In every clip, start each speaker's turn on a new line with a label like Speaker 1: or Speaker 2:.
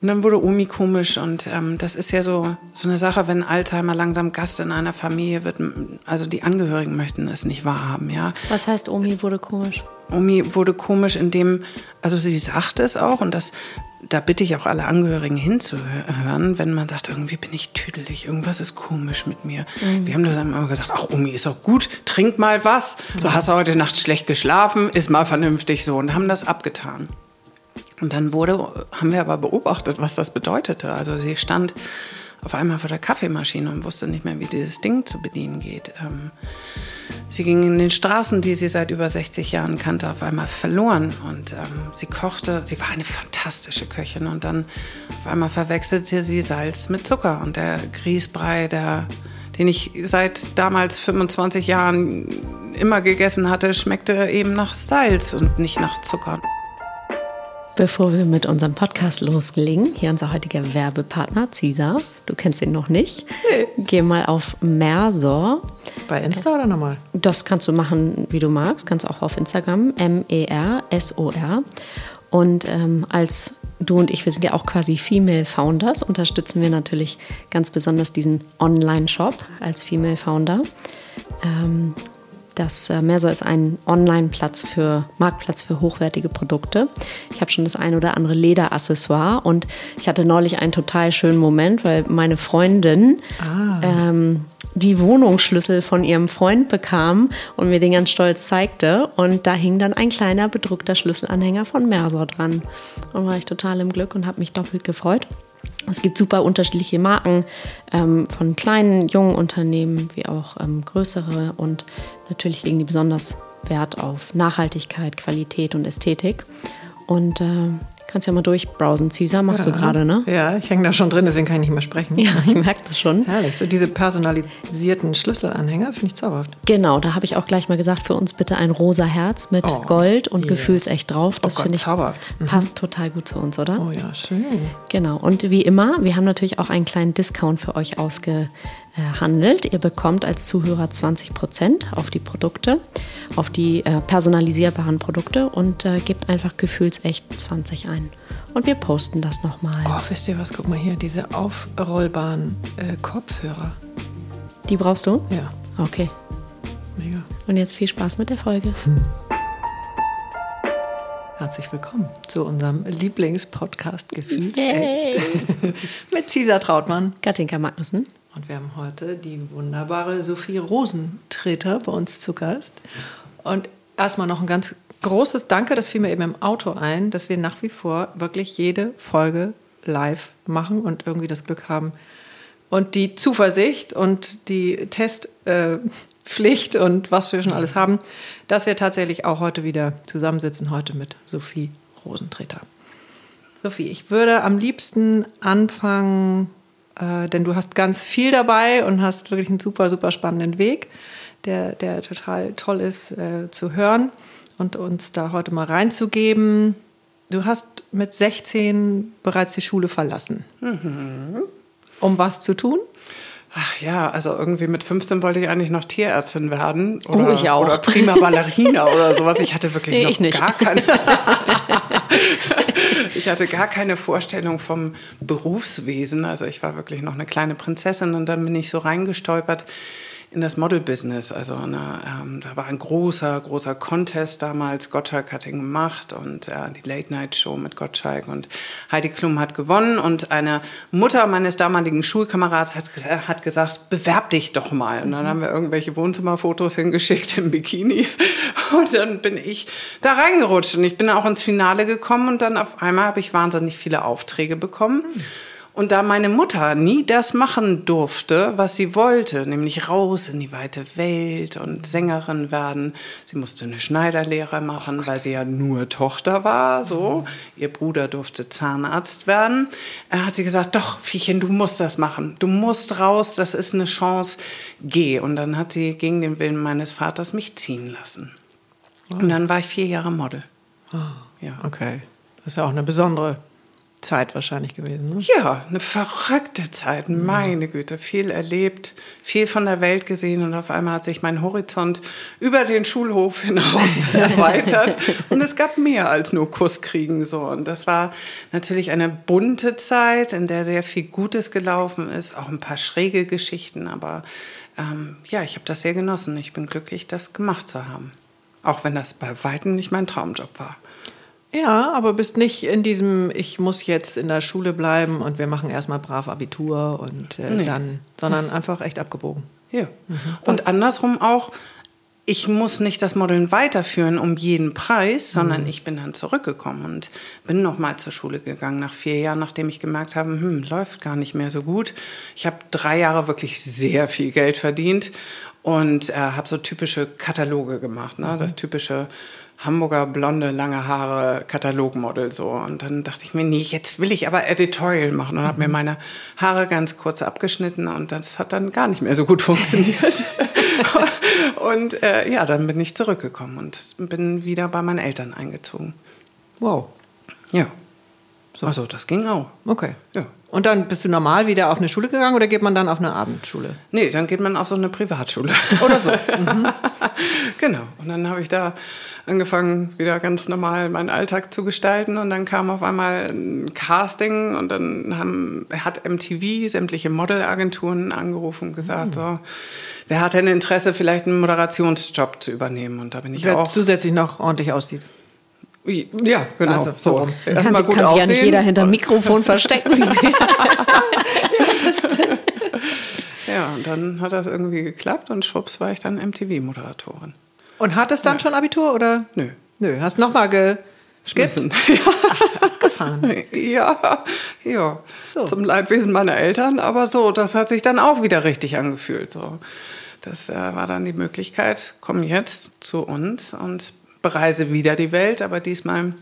Speaker 1: Und dann wurde Omi komisch und ähm, das ist ja so, so eine Sache, wenn Alzheimer langsam Gast in einer Familie wird, also die Angehörigen möchten es nicht wahrhaben, ja.
Speaker 2: Was heißt Omi wurde komisch?
Speaker 1: Omi wurde komisch, indem, also sie sagt es auch und das, da bitte ich auch alle Angehörigen hinzuhören, wenn man sagt, irgendwie bin ich tüdelig, irgendwas ist komisch mit mir. Mhm. Wir haben das immer gesagt, ach Omi ist auch gut, trink mal was, so hast du heute Nacht schlecht geschlafen, ist mal vernünftig so und haben das abgetan. Und dann wurde, haben wir aber beobachtet, was das bedeutete. Also sie stand auf einmal vor der Kaffeemaschine und wusste nicht mehr, wie dieses Ding zu bedienen geht. Ähm, sie ging in den Straßen, die sie seit über 60 Jahren kannte, auf einmal verloren. Und ähm, sie kochte, sie war eine fantastische Köchin. Und dann auf einmal verwechselte sie Salz mit Zucker. Und der Grießbrei, der, den ich seit damals 25 Jahren immer gegessen hatte, schmeckte eben nach Salz und nicht nach Zucker.
Speaker 2: Bevor wir mit unserem Podcast loslegen, hier unser heutiger Werbepartner Cesar. Du kennst ihn noch nicht. Nee. Geh mal auf Mersor.
Speaker 1: Bei Insta oder nochmal?
Speaker 2: Das kannst du machen, wie du magst. Kannst auch auf Instagram. M-E-R-S-O-R. Und ähm, als du und ich, wir sind ja auch quasi Female Founders, unterstützen wir natürlich ganz besonders diesen Online-Shop als Female Founder. Ähm, das äh, Merso ist ein Online-Platz für Marktplatz für hochwertige Produkte. Ich habe schon das ein oder andere Lederaccessoire und ich hatte neulich einen total schönen Moment, weil meine Freundin ah. ähm, die Wohnungsschlüssel von ihrem Freund bekam und mir den ganz stolz zeigte. Und da hing dann ein kleiner bedruckter Schlüsselanhänger von Mersor dran. Und war ich total im Glück und habe mich doppelt gefreut. Es gibt super unterschiedliche Marken ähm, von kleinen, jungen Unternehmen wie auch ähm, größere und natürlich legen die besonders Wert auf Nachhaltigkeit, Qualität und Ästhetik. Und äh, Kannst ja mal durchbrowsen. Caesar machst ja. du gerade, ne?
Speaker 1: Ja, ich hänge da schon drin, deswegen kann ich nicht mehr sprechen.
Speaker 2: Ja, ich merke das schon.
Speaker 1: Herrlich. So diese personalisierten Schlüsselanhänger finde ich zauberhaft.
Speaker 2: Genau, da habe ich auch gleich mal gesagt, für uns bitte ein rosa Herz mit oh, Gold und yes. gefühlsecht drauf. Das oh finde ich zauberhaft. Mhm. passt total gut zu uns, oder?
Speaker 1: Oh ja, schön.
Speaker 2: Genau. Und wie immer, wir haben natürlich auch einen kleinen Discount für euch ausge äh, handelt. Ihr bekommt als Zuhörer 20 Prozent auf die Produkte, auf die äh, personalisierbaren Produkte und äh, gebt einfach gefühlsecht 20 ein. Und wir posten das nochmal.
Speaker 1: Oh, wisst ihr was? Guck mal hier, diese aufrollbaren äh, Kopfhörer.
Speaker 2: Die brauchst du?
Speaker 1: Ja.
Speaker 2: Okay.
Speaker 1: Mega.
Speaker 2: Und jetzt viel Spaß mit der Folge.
Speaker 1: Herzlich willkommen zu unserem Lieblingspodcast Gefühlsecht mit Cesar Trautmann,
Speaker 2: Katinka Magnussen
Speaker 1: und wir haben heute die wunderbare Sophie Rosentreter bei uns zu Gast. Und erstmal noch ein ganz großes Danke, das fiel mir eben im Auto ein, dass wir nach wie vor wirklich jede Folge live machen und irgendwie das Glück haben und die Zuversicht und die Testpflicht äh, und was wir schon alles haben, dass wir tatsächlich auch heute wieder zusammensitzen, heute mit Sophie Rosentreter. Sophie, ich würde am liebsten anfangen äh, denn du hast ganz viel dabei und hast wirklich einen super, super spannenden Weg, der, der total toll ist äh, zu hören und uns da heute mal reinzugeben. Du hast mit 16 bereits die Schule verlassen. Mhm. Um was zu tun? Ach ja, also irgendwie mit 15 wollte ich eigentlich noch Tierärztin werden. Oder,
Speaker 2: oh, ich auch.
Speaker 1: Oder prima Ballerina oder sowas. Ich hatte wirklich nee, noch gar keine. ich hatte gar keine Vorstellung vom Berufswesen. Also ich war wirklich noch eine kleine Prinzessin und dann bin ich so reingestolpert in das Model-Business. Also eine, ähm, da war ein großer, großer Contest damals. Gottschalk hat ihn gemacht und äh, die Late-Night-Show mit Gottschalk und Heidi Klum hat gewonnen und eine Mutter meines damaligen Schulkamerats hat, hat gesagt, bewerb dich doch mal. Und dann haben wir irgendwelche Wohnzimmerfotos hingeschickt im Bikini und dann bin ich da reingerutscht und ich bin auch ins Finale gekommen und dann auf einmal habe ich wahnsinnig viele Aufträge bekommen. Mhm. Und da meine Mutter nie das machen durfte, was sie wollte, nämlich raus in die weite Welt und Sängerin werden, sie musste eine Schneiderlehre machen, weil sie ja nur Tochter war, so. Ihr Bruder durfte Zahnarzt werden. Er hat sie gesagt, doch, Viechchen, du musst das machen. Du musst raus, das ist eine Chance, geh. Und dann hat sie gegen den Willen meines Vaters mich ziehen lassen. Und dann war ich vier Jahre Model.
Speaker 3: Oh, ja. Okay. Das ist ja auch eine besondere Zeit wahrscheinlich gewesen. Ne?
Speaker 1: Ja, eine verrückte Zeit, meine Güte. Viel erlebt, viel von der Welt gesehen und auf einmal hat sich mein Horizont über den Schulhof hinaus erweitert und es gab mehr als nur Kusskriegen so. Und das war natürlich eine bunte Zeit, in der sehr viel Gutes gelaufen ist, auch ein paar schräge Geschichten, aber ähm, ja, ich habe das sehr genossen. Ich bin glücklich, das gemacht zu haben. Auch wenn das bei weitem nicht mein Traumjob war.
Speaker 3: Ja, aber bist nicht in diesem, ich muss jetzt in der Schule bleiben und wir machen erstmal brav Abitur und äh, nee. dann, sondern das einfach echt abgebogen.
Speaker 1: Ja. Mhm. Und andersrum auch, ich muss nicht das Modeln weiterführen um jeden Preis, sondern mhm. ich bin dann zurückgekommen und bin nochmal zur Schule gegangen nach vier Jahren, nachdem ich gemerkt habe, hm, läuft gar nicht mehr so gut. Ich habe drei Jahre wirklich sehr viel Geld verdient und äh, habe so typische Kataloge gemacht, ne? Mhm. das typische Hamburger blonde, lange Haare, Katalogmodel so. Und dann dachte ich mir, nee, jetzt will ich aber Editorial machen und habe mir mhm. meine Haare ganz kurz abgeschnitten und das hat dann gar nicht mehr so gut funktioniert. und äh, ja, dann bin ich zurückgekommen und bin wieder bei meinen Eltern eingezogen.
Speaker 3: Wow.
Speaker 1: Ja. So. Also das ging auch.
Speaker 3: Okay. Ja. Und dann bist du normal wieder auf eine Schule gegangen oder geht man dann auf eine Abendschule?
Speaker 1: Nee, dann geht man auf so eine Privatschule.
Speaker 3: Oder so. Mhm.
Speaker 1: genau. Und dann habe ich da angefangen, wieder ganz normal meinen Alltag zu gestalten. Und dann kam auf einmal ein Casting und dann haben, hat MTV sämtliche Modelagenturen angerufen und gesagt, mhm. so, wer hat denn Interesse, vielleicht einen Moderationsjob zu übernehmen? Und da bin ich wer auch.
Speaker 3: zusätzlich noch ordentlich aussieht.
Speaker 1: Ja, genau. Also, so.
Speaker 2: so. Erstmal gut kann aussehen. Sich ja nicht jeder hinter dem Mikrofon verstecken.
Speaker 1: ja, und dann hat das irgendwie geklappt und schwupps war ich dann MTV-Moderatorin.
Speaker 3: Und hat es dann ja. schon Abitur oder?
Speaker 1: Nö.
Speaker 3: Nö, hast nochmal geskippt?
Speaker 1: Ja. Gefahren. Ja, ja. So. Zum Leidwesen meiner Eltern, aber so, das hat sich dann auch wieder richtig angefühlt. So. Das äh, war dann die Möglichkeit, komm jetzt zu uns und bereise wieder die Welt, aber diesmal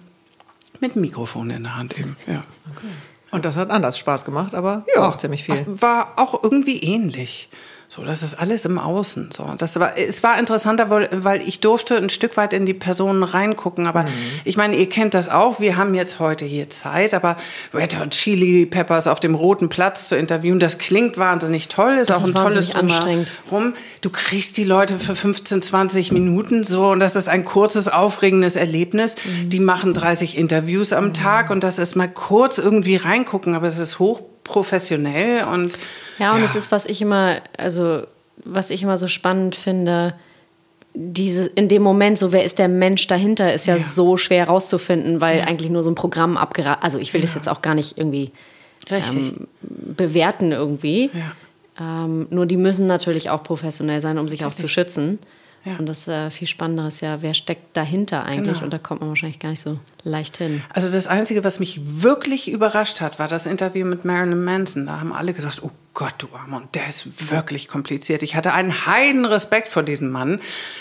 Speaker 1: mit Mikrofon in der Hand eben. Ja.
Speaker 3: Okay. Und das hat anders Spaß gemacht, aber ja, auch ziemlich viel.
Speaker 1: War auch irgendwie ähnlich. So, das ist alles im Außen. So, das war, es war interessanter, weil ich durfte ein Stück weit in die Personen reingucken. Aber mhm. ich meine, ihr kennt das auch. Wir haben jetzt heute hier Zeit, aber Red Hot Chili Peppers auf dem Roten Platz zu interviewen, das klingt wahnsinnig toll. Ist das auch ist ein tolles
Speaker 2: anstrengend.
Speaker 1: Rum. Du kriegst die Leute für 15, 20 Minuten so und das ist ein kurzes, aufregendes Erlebnis. Mhm. Die machen 30 Interviews am mhm. Tag und das ist mal kurz irgendwie reingucken, aber es ist hochprofessionell und
Speaker 2: ja, und ja. es ist, was ich immer, also was ich immer so spannend finde, diese, in dem Moment, so wer ist der Mensch dahinter, ist ja, ja. so schwer rauszufinden, weil ja. eigentlich nur so ein Programm abgeraten. Also ich will das jetzt auch gar nicht irgendwie ähm, bewerten irgendwie. Ähm, nur die müssen natürlich auch professionell sein, um sich Richtig. auch zu schützen. Ja. Und das äh, viel Spannendere ist ja, wer steckt dahinter eigentlich? Genau. Und da kommt man wahrscheinlich gar nicht so leicht hin.
Speaker 1: Also das Einzige, was mich wirklich überrascht hat, war das Interview mit Marilyn Manson. Da haben alle gesagt, oh Gott, du Armer, und der ist wirklich kompliziert. Ich hatte einen heiden Respekt vor diesem Mann,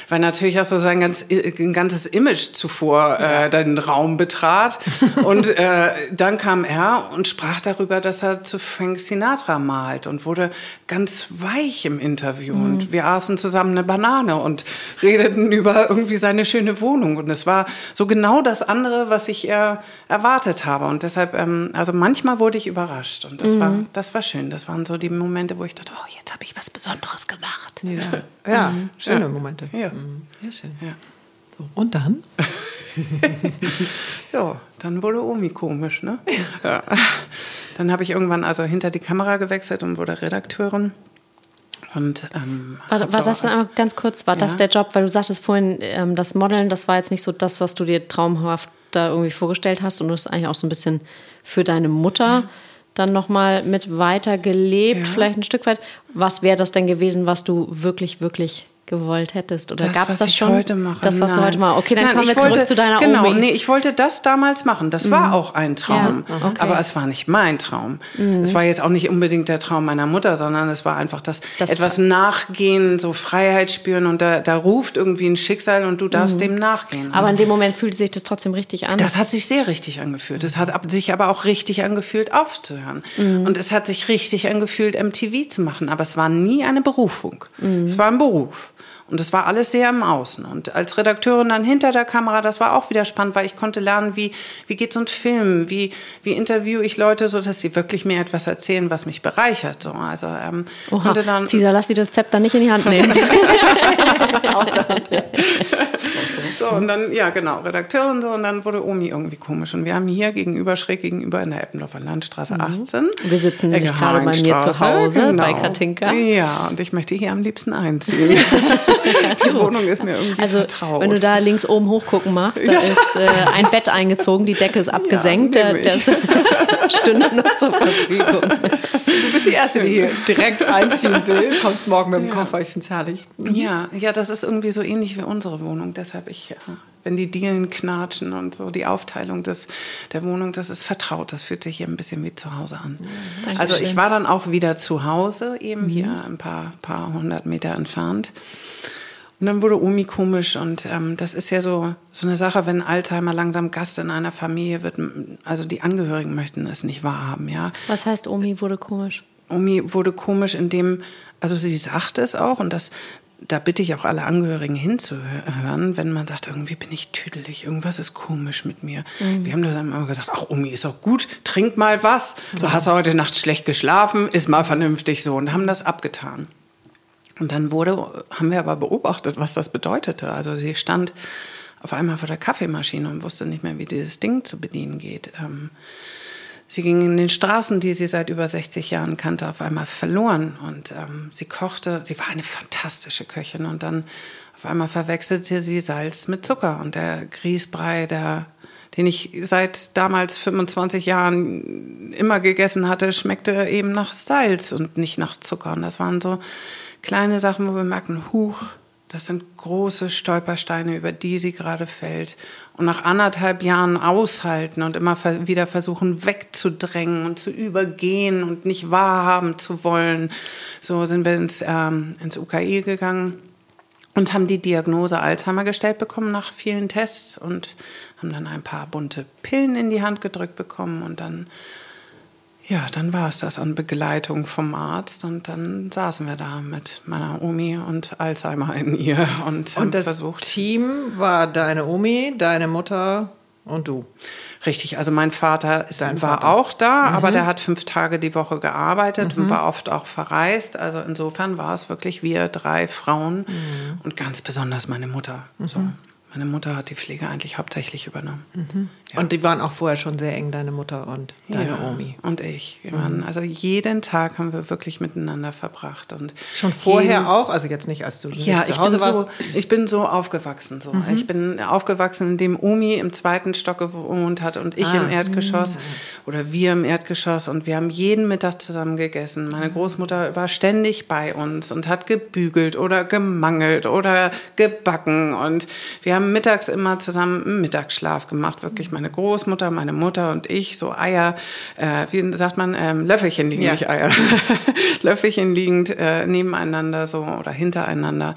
Speaker 1: weil natürlich auch so sein ganz, ganzes Image zuvor äh, den Raum betrat. und äh, dann kam er und sprach darüber, dass er zu Frank Sinatra malt und wurde ganz weich im Interview. Mhm. Und wir aßen zusammen eine Banane und redeten über irgendwie seine schöne Wohnung. Und es war so genau das andere, was ich äh, erwartet habe. Und deshalb, ähm, also manchmal wurde ich überrascht. Und das, mhm. war, das war schön. Das waren so die die Momente, wo ich dachte, oh, jetzt habe ich was Besonderes gemacht.
Speaker 3: Ja, ja mhm. schöne ja. Momente. Ja. Mhm. ja, schön. Ja. So, und dann?
Speaker 1: ja, dann wurde Omi komisch, ne? Ja. Dann habe ich irgendwann also hinter die Kamera gewechselt und wurde Redakteurin. Und, ähm,
Speaker 2: war, war das dann ganz kurz, war ja. das der Job, weil du sagtest vorhin, ähm, das Modeln, das war jetzt nicht so das, was du dir traumhaft da irgendwie vorgestellt hast und du hast eigentlich auch so ein bisschen für deine Mutter. Mhm dann nochmal mit weitergelebt, ja. vielleicht ein Stück weit. Was wäre das denn gewesen, was du wirklich, wirklich gewollt hättest? Oder gab es das schon?
Speaker 1: Heute mache.
Speaker 2: Das, was
Speaker 1: Nein.
Speaker 2: du heute machst. Okay, dann
Speaker 1: Nein,
Speaker 2: kommen wir
Speaker 1: wollte,
Speaker 2: zurück zu deiner
Speaker 1: genau,
Speaker 2: Omi.
Speaker 1: Nee, ich wollte das damals machen. Das mhm. war auch ein Traum.
Speaker 2: Ja, okay.
Speaker 1: Aber es war nicht mein Traum. Mhm. Es war jetzt auch nicht unbedingt der Traum meiner Mutter, sondern es war einfach das, das etwas nachgehen, so Freiheit spüren und da, da ruft irgendwie ein Schicksal und du darfst mhm. dem nachgehen.
Speaker 2: Aber in dem Moment fühlte sich das trotzdem richtig an.
Speaker 1: Das hat sich sehr richtig angefühlt. Es hat sich aber auch richtig angefühlt, aufzuhören. Mhm. Und es hat sich richtig angefühlt, MTV zu machen. Aber es war nie eine Berufung. Mhm. Es war ein Beruf. Und es war alles sehr im Außen. Und als Redakteurin dann hinter der Kamera, das war auch wieder spannend, weil ich konnte lernen, wie, wie geht so ein Film, wie, wie interviewe ich Leute, so dass sie wirklich mir etwas erzählen, was mich bereichert. So, also, ähm,
Speaker 2: Oha, konnte dann, Cesar, lass sie das Zepter nicht in die Hand nehmen.
Speaker 1: so, und dann, ja, genau, Redakteurin so, und dann wurde Omi irgendwie komisch. Und wir haben hier gegenüber, schräg gegenüber in der Eppendorfer Landstraße 18. Mhm.
Speaker 2: Wir sitzen nämlich gerade bei mir zu Hause, genau. bei Katinka.
Speaker 1: Ja, und ich möchte hier am liebsten einziehen. die Wohnung ist mir irgendwie also, vertraut.
Speaker 2: Wenn du da links oben hochgucken machst, da ja. ist äh, ein Bett eingezogen, die Decke ist abgesenkt, ja, ist Stunde noch zur Verfügung.
Speaker 3: Du bist die Erste, die hier direkt einziehen will. Kommst morgen mit dem ja. Koffer, ich finde es herrlich.
Speaker 1: Ja, ja, das ist irgendwie so ähnlich wie unsere Wohnung. Deshalb ich, äh, wenn die Dielen knatschen und so die Aufteilung des, der Wohnung, das ist vertraut. Das fühlt sich hier ein bisschen wie zu Hause an. Ja, also ich war dann auch wieder zu Hause, eben mhm. hier ein paar, paar hundert Meter entfernt. Und dann wurde Omi komisch und ähm, das ist ja so, so eine Sache, wenn Alzheimer langsam Gast in einer Familie wird, also die Angehörigen möchten es nicht wahrhaben, ja.
Speaker 2: Was heißt Omi wurde komisch?
Speaker 1: Omi wurde komisch, indem, also sie sagt es auch und das, da bitte ich auch alle Angehörigen hinzuhören, wenn man sagt, irgendwie bin ich tüdelig, irgendwas ist komisch mit mir. Mhm. Wir haben das immer gesagt, ach Omi, ist doch gut, trink mal was. So hast du heute Nacht schlecht geschlafen, ist mal vernünftig so und haben das abgetan. Und dann wurde, haben wir aber beobachtet, was das bedeutete. Also sie stand auf einmal vor der Kaffeemaschine und wusste nicht mehr, wie dieses Ding zu bedienen geht. Ähm, sie ging in den Straßen, die sie seit über 60 Jahren kannte, auf einmal verloren. Und ähm, sie kochte, sie war eine fantastische Köchin. Und dann auf einmal verwechselte sie Salz mit Zucker. Und der Grießbrei, der, den ich seit damals 25 Jahren immer gegessen hatte, schmeckte eben nach Salz und nicht nach Zucker. Und das waren so kleine Sachen, wo wir merken, huch, das sind große Stolpersteine, über die sie gerade fällt. Und nach anderthalb Jahren aushalten und immer wieder versuchen wegzudrängen und zu übergehen und nicht wahrhaben zu wollen. So sind wir ins, ähm, ins UKI gegangen und haben die Diagnose Alzheimer gestellt bekommen nach vielen Tests und haben dann ein paar bunte Pillen in die Hand gedrückt bekommen und dann ja, dann war es das an Begleitung vom Arzt und dann saßen wir da mit meiner Omi und Alzheimer in ihr und,
Speaker 3: und das versucht. Team war deine Omi, deine Mutter und du.
Speaker 1: Richtig, also mein Vater ist, war Vater. auch da, mhm. aber der hat fünf Tage die Woche gearbeitet mhm. und war oft auch verreist. Also insofern war es wirklich wir drei Frauen mhm. und ganz besonders meine Mutter. So. Mhm. Meine Mutter hat die Pflege eigentlich hauptsächlich übernommen.
Speaker 3: Mhm. Ja. Und die waren auch vorher schon sehr eng, deine Mutter und deine ja, Omi.
Speaker 1: Und ich. Wir waren, also jeden Tag haben wir wirklich miteinander verbracht. Und
Speaker 3: schon vorher auch? Also jetzt nicht, als du
Speaker 1: ja, zu Hause warst? So, ich bin so aufgewachsen. So. Mhm. Ich bin aufgewachsen, indem Omi im zweiten Stock gewohnt hat und ich ah. im Erdgeschoss. Mhm. Oder wir im Erdgeschoss. Und wir haben jeden Mittag zusammen gegessen. Meine Großmutter war ständig bei uns und hat gebügelt oder gemangelt oder gebacken. Und wir haben mittags immer zusammen einen Mittagsschlaf gemacht. Wirklich meine Großmutter, meine Mutter und ich, so Eier, äh, wie sagt man, ähm, Löffelchen liegen, ja. nicht Eier. Löffelchen liegend äh, nebeneinander so oder hintereinander.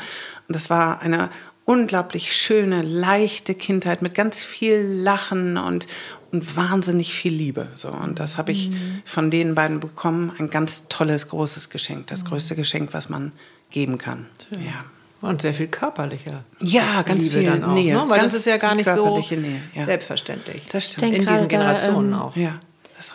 Speaker 1: Und das war eine unglaublich schöne, leichte Kindheit mit ganz viel Lachen und, und wahnsinnig viel Liebe. So. Und das habe ich mhm. von den beiden bekommen. Ein ganz tolles, großes Geschenk. Das mhm. größte Geschenk, was man geben kann.
Speaker 3: Ja. ja. Und sehr viel körperlicher.
Speaker 1: Ja, ganz Liebe viel
Speaker 3: auch,
Speaker 1: Nähe.
Speaker 3: Ne? Weil
Speaker 1: ganz
Speaker 3: das ist ja gar nicht so
Speaker 1: Nähe, ja.
Speaker 3: selbstverständlich.
Speaker 1: Das stimmt.
Speaker 3: In diesen Generationen da, ähm, auch.
Speaker 1: Ja.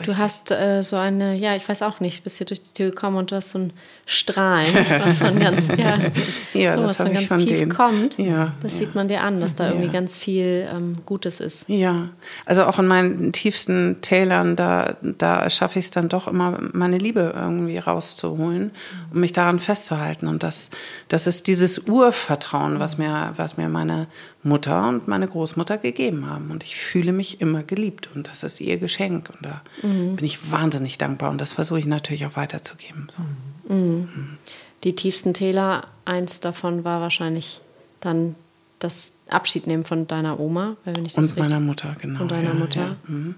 Speaker 2: Du hast äh, so eine, ja, ich weiß auch nicht, bist hier durch die Tür gekommen und du hast so ein Strahlen, was von ganz, ja,
Speaker 1: ja
Speaker 2: so,
Speaker 1: was
Speaker 2: von ganz tief
Speaker 1: denen.
Speaker 2: kommt.
Speaker 1: Ja,
Speaker 2: das
Speaker 1: ja.
Speaker 2: sieht man dir an, dass da irgendwie ganz viel ähm, Gutes ist.
Speaker 1: Ja, also auch in meinen tiefsten Tälern, da, da schaffe ich es dann doch immer, meine Liebe irgendwie rauszuholen, um mich daran festzuhalten. Und das, das ist dieses Urvertrauen, was mir, was mir meine Mutter und meine Großmutter gegeben haben. Und ich fühle mich immer geliebt und das ist ihr Geschenk. Und da mhm. bin ich wahnsinnig dankbar und das versuche ich natürlich auch weiterzugeben. So.
Speaker 2: Mhm. Mhm. Die tiefsten Täler, eins davon war wahrscheinlich dann das Abschiednehmen von deiner Oma.
Speaker 1: Weil wenn ich das und meiner Mutter, genau.
Speaker 2: Und deiner
Speaker 1: ja,
Speaker 2: Mutter.
Speaker 1: Ja. Mhm.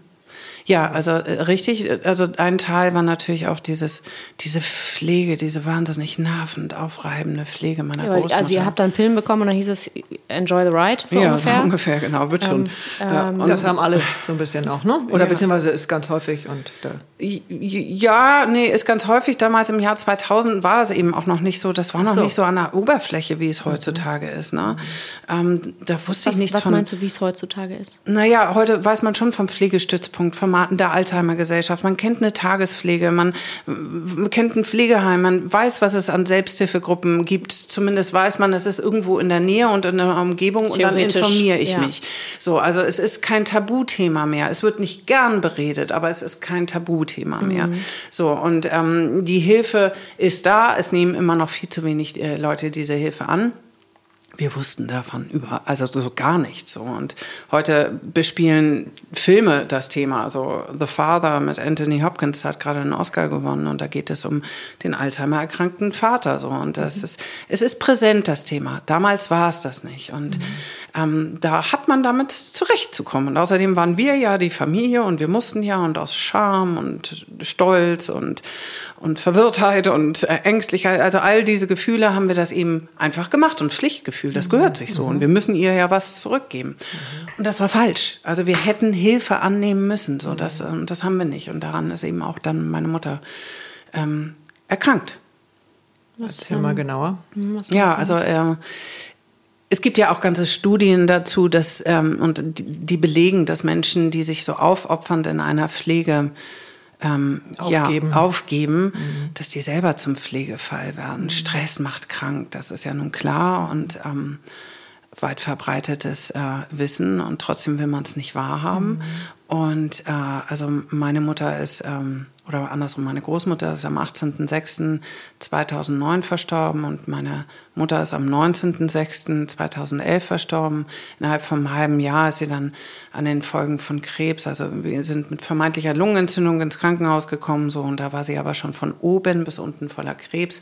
Speaker 1: Ja, also äh, richtig. Also ein Teil war natürlich auch dieses, diese Pflege, diese wahnsinnig nervend aufreibende Pflege meiner
Speaker 2: Ja,
Speaker 1: Großmutter.
Speaker 2: also ihr habt dann Pillen bekommen und dann hieß es Enjoy the Ride, so
Speaker 1: ja,
Speaker 2: ungefähr.
Speaker 1: so ungefähr, genau, wird schon. Ja, und-
Speaker 3: Das haben alle so ein bisschen auch, ne? Oder
Speaker 1: Ja.
Speaker 3: beziehungsweise ist ganz häufig und da.
Speaker 1: Ja, nee, ist ganz häufig. Damals im Jahr 2000 war das eben auch noch nicht so. Das war noch
Speaker 3: so.
Speaker 1: nicht so an der Oberfläche, wie es heutzutage ist. Ne? Ähm, da wusste
Speaker 2: Was,
Speaker 1: ich nichts
Speaker 2: was
Speaker 1: von.
Speaker 2: meinst du, wie es heutzutage ist?
Speaker 1: Naja, heute weiß man schon vom Pflegestützpunkt, vom der Alzheimer-Gesellschaft. Man kennt eine Tagespflege, man kennt ein Pflegeheim, man weiß, was es an Selbsthilfegruppen gibt. Zumindest weiß man, es ist irgendwo in der Nähe und in der Umgebung und dann informiere ich
Speaker 2: ja.
Speaker 1: mich. So, also es ist kein Tabuthema mehr. Es wird nicht gern beredet, aber es ist kein Tabuthema mehr. So, und ähm, die Hilfe ist da. Es nehmen immer noch viel zu wenig äh, Leute diese Hilfe an. Wir wussten davon über, also so gar nichts. So. Und heute bespielen Filme das Thema. Also The Father mit Anthony Hopkins hat gerade einen Oscar gewonnen und da geht es um den Alzheimer erkrankten Vater. So. Und das ist, es ist präsent, das Thema. Damals war es das nicht. Und ähm, da hat man damit zurechtzukommen. Und außerdem waren wir ja die Familie und wir mussten ja und aus Scham und Stolz und, und Verwirrtheit und äh, Ängstlichkeit, also all diese Gefühle haben wir das eben einfach gemacht und Pflichtgefühl, das gehört sich so. Und wir müssen ihr ja was zurückgeben. Und das war falsch. Also wir hätten Hilfe annehmen müssen. So, das, ähm, das haben wir nicht. Und daran ist eben auch dann meine Mutter ähm, erkrankt.
Speaker 3: Erzähl mal genauer.
Speaker 1: Ja, also äh, es gibt ja auch ganze Studien dazu, dass ähm, und die, belegen, dass Menschen, die sich so aufopfernd in einer Pflege ähm,
Speaker 3: Aufgeben.
Speaker 1: Ja, aufgeben, dass die selber zum Pflegefall werden. Stress macht krank, das ist ja nun klar und ähm, weit verbreitetes äh, Wissen und trotzdem will man es nicht wahrhaben. Und äh, also meine Mutter ist, ähm, oder andersrum, meine Großmutter ist am 18.06.2009 verstorben und meine Mutter ist am 19.06.2011 verstorben. Innerhalb von einem halben Jahr ist sie dann an den Folgen von Krebs, also wir sind mit vermeintlicher Lungenentzündung ins Krankenhaus gekommen, so und da war sie aber schon von oben bis unten voller Krebs.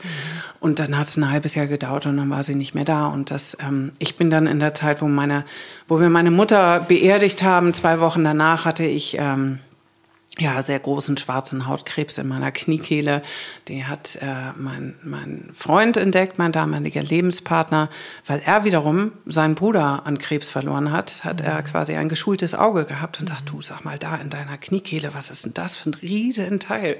Speaker 1: Und dann hat es ein halbes Jahr gedauert und dann war sie nicht mehr da. Und das, ähm, ich bin dann in der Zeit, wo meine, wo wir meine Mutter beerdigt haben, zwei Wochen danach hatte ich ähm, ja, sehr großen schwarzen Hautkrebs in meiner Kniekehle. Die hat äh, mein, mein Freund entdeckt, mein damaliger Lebenspartner, weil er wiederum seinen Bruder an Krebs verloren hat, hat er quasi ein geschultes Auge gehabt und sagt, du sag mal da in deiner Kniekehle, was ist denn das für ein riesen Teil?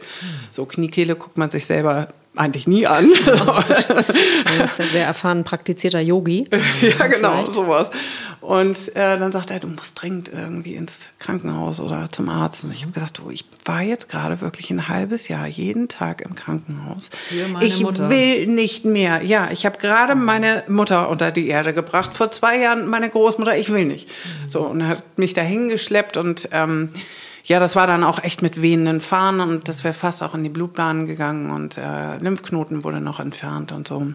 Speaker 1: So Kniekehle guckt man sich selber eigentlich nie an.
Speaker 2: Er ist ja sehr erfahren praktizierter Yogi.
Speaker 1: ja, genau,
Speaker 2: Vielleicht.
Speaker 1: sowas. Und äh, dann sagt er, du musst dringend irgendwie ins Krankenhaus oder zum Arzt. Und ich habe gesagt, du, ich war jetzt gerade wirklich ein halbes Jahr jeden Tag im Krankenhaus. Ich
Speaker 3: Mutter.
Speaker 1: will nicht mehr. Ja, ich habe gerade meine Mutter unter die Erde gebracht. Vor zwei Jahren meine Großmutter, ich will nicht. So, und er hat mich dahin geschleppt und ähm, ja, das war dann auch echt mit wehenden Fahnen und das wäre fast auch in die Blutbahnen gegangen und äh, Lymphknoten wurde noch entfernt und so.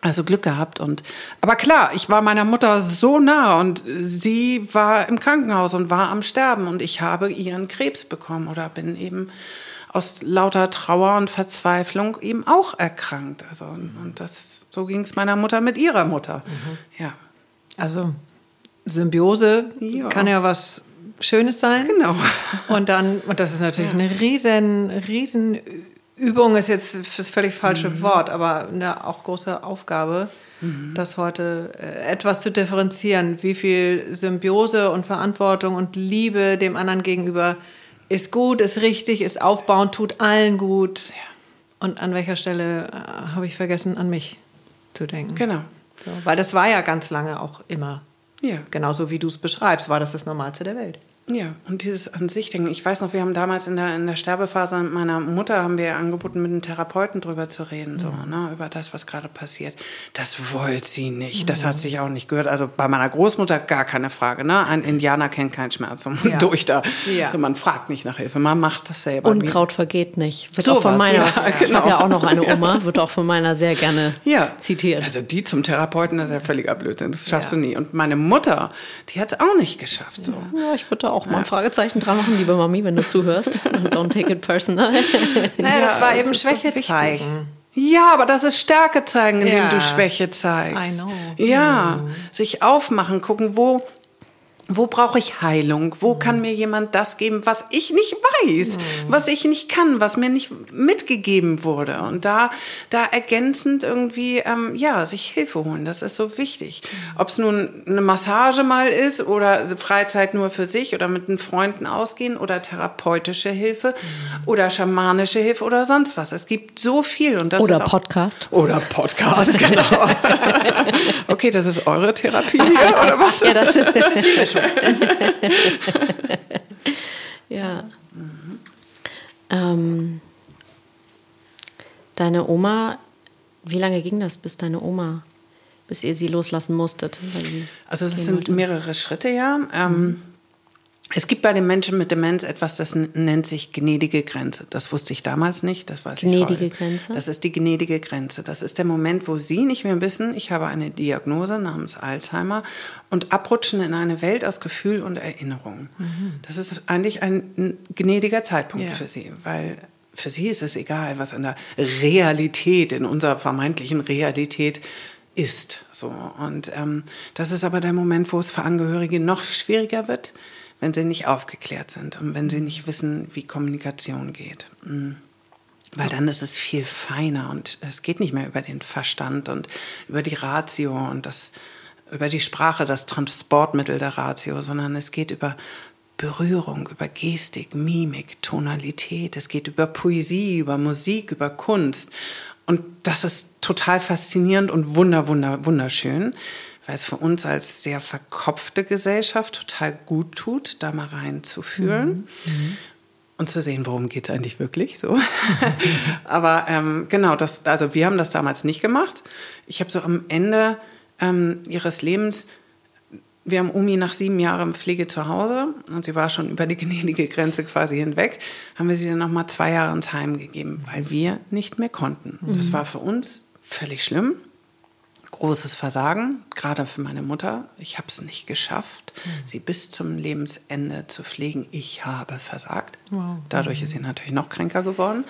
Speaker 1: Also Glück gehabt und aber klar, ich war meiner Mutter so nah und sie war im Krankenhaus und war am Sterben und ich habe ihren Krebs bekommen oder bin eben aus lauter Trauer und Verzweiflung eben auch erkrankt. Also und das so ging es meiner Mutter mit ihrer Mutter. Ja.
Speaker 3: Also Symbiose
Speaker 1: Ja.
Speaker 3: kann ja was Schönes sein.
Speaker 1: Genau.
Speaker 3: Und dann, und das ist natürlich eine riesen, riesen Übung, ist jetzt das völlig falsche
Speaker 1: Mhm.
Speaker 3: Wort, aber eine auch große Aufgabe,
Speaker 1: Mhm.
Speaker 3: das heute äh, etwas zu differenzieren. Wie viel Symbiose und Verantwortung und Liebe dem anderen gegenüber ist gut, ist richtig, ist aufbauend, tut allen gut. Und an welcher Stelle äh, habe ich vergessen, an mich zu denken.
Speaker 1: Genau.
Speaker 3: So, weil das war ja ganz lange auch immer.
Speaker 1: Ja.
Speaker 3: Genauso wie du es beschreibst, war das das Normalste der Welt.
Speaker 1: Ja, und dieses an sich denken. Ich weiß noch, wir haben damals in der, in der Sterbephase meiner Mutter haben wir angeboten, mit einem Therapeuten drüber zu reden, so, ne, über das, was gerade passiert. Das wollte sie nicht. Das hat sich auch nicht gehört. Also bei meiner Großmutter gar keine Frage, ne? Ein Indianer kennt keinen Schmerz und
Speaker 3: Ja.
Speaker 1: durch da.
Speaker 3: Ja.
Speaker 1: So, man fragt nicht nach Hilfe, man macht das selber.
Speaker 2: Unkraut vergeht nicht. Wird
Speaker 1: Sowas,
Speaker 2: auch von meiner,
Speaker 1: ja,
Speaker 2: Ich
Speaker 1: genau.
Speaker 2: habe ja auch noch eine Oma, wird auch von meiner sehr gerne
Speaker 1: ja.
Speaker 2: zitiert.
Speaker 1: Also die zum Therapeuten, das ist ja völliger Blödsinn. Das schaffst du nie. Und meine Mutter, die hat es auch nicht geschafft. So.
Speaker 2: Ja, ich würde da auch mal ein Fragezeichen dran machen, liebe Mami, wenn du zuhörst. Don't take it personal.
Speaker 3: Naja, das war eben
Speaker 1: so
Speaker 3: Schwäche
Speaker 1: wichtig.
Speaker 3: zeigen.
Speaker 1: Ja, aber das ist Stärke zeigen, indem
Speaker 3: Ja.
Speaker 1: du Schwäche zeigst.
Speaker 3: I know.
Speaker 1: Ja, sich aufmachen, gucken, wo, wo brauche ich Heilung? Wo mhm. kann mir jemand das geben, was ich nicht weiß, mhm. was ich nicht kann, was mir nicht mitgegeben wurde? Und da, da ergänzend irgendwie, ähm, ja, sich Hilfe holen, das ist so wichtig. Mhm. Ob es nun eine Massage mal ist oder Freizeit nur für sich oder mit den Freunden ausgehen oder therapeutische Hilfe mhm. oder schamanische Hilfe oder sonst was. Es gibt so viel. Und das
Speaker 2: oder
Speaker 1: ist auch,
Speaker 2: Podcast.
Speaker 1: Oder Podcast, genau. okay, das ist eure Therapie hier, oder was?
Speaker 2: Ja, das, das ist die Mischung. ja. Mhm. Ähm, deine Oma, wie lange ging das, bis deine Oma, bis ihr sie loslassen musstet?
Speaker 1: Also es sind mehrere Schritte, ja. Ähm, mhm. Es gibt bei den Menschen mit Demenz etwas, das nennt sich gnädige Grenze. Das wusste ich damals nicht, das weiß
Speaker 2: gnädige
Speaker 1: ich
Speaker 2: heute. Grenze?
Speaker 1: Das ist die gnädige Grenze. Das ist der Moment, wo Sie nicht mehr wissen, ich habe eine Diagnose namens Alzheimer und abrutschen in eine Welt aus Gefühl und Erinnerung. Mhm. Das ist eigentlich ein gnädiger Zeitpunkt ja. für Sie, weil für Sie ist es egal, was an der Realität, in unserer vermeintlichen Realität ist. So. Und ähm, das ist aber der Moment, wo es für Angehörige noch schwieriger wird wenn sie nicht aufgeklärt sind und wenn sie nicht wissen, wie Kommunikation geht. Mhm. Weil dann ist es viel feiner und es geht nicht mehr über den Verstand und über die Ratio und das, über die Sprache, das Transportmittel der Ratio, sondern es geht über Berührung, über Gestik, Mimik, Tonalität. Es geht über Poesie, über Musik, über Kunst. Und das ist total faszinierend und wunder, wunder, wunderschön weil es für uns als sehr verkopfte Gesellschaft total gut tut, da mal reinzufühlen. Mhm. Mhm. Und zu sehen, worum geht es eigentlich wirklich so. Aber ähm, genau, das, also wir haben das damals nicht gemacht. Ich habe so am Ende ähm, ihres Lebens wir haben Umi nach sieben Jahren Pflege zu Hause und sie war schon über die gnädige Grenze quasi hinweg, haben wir sie dann noch mal zwei Jahre ins Heim gegeben, weil wir nicht mehr konnten. Mhm. Das war für uns völlig schlimm großes Versagen, gerade für meine Mutter. Ich habe es nicht geschafft, mhm. sie bis zum Lebensende zu pflegen. Ich habe versagt. Wow. Dadurch ist sie natürlich noch kränker geworden.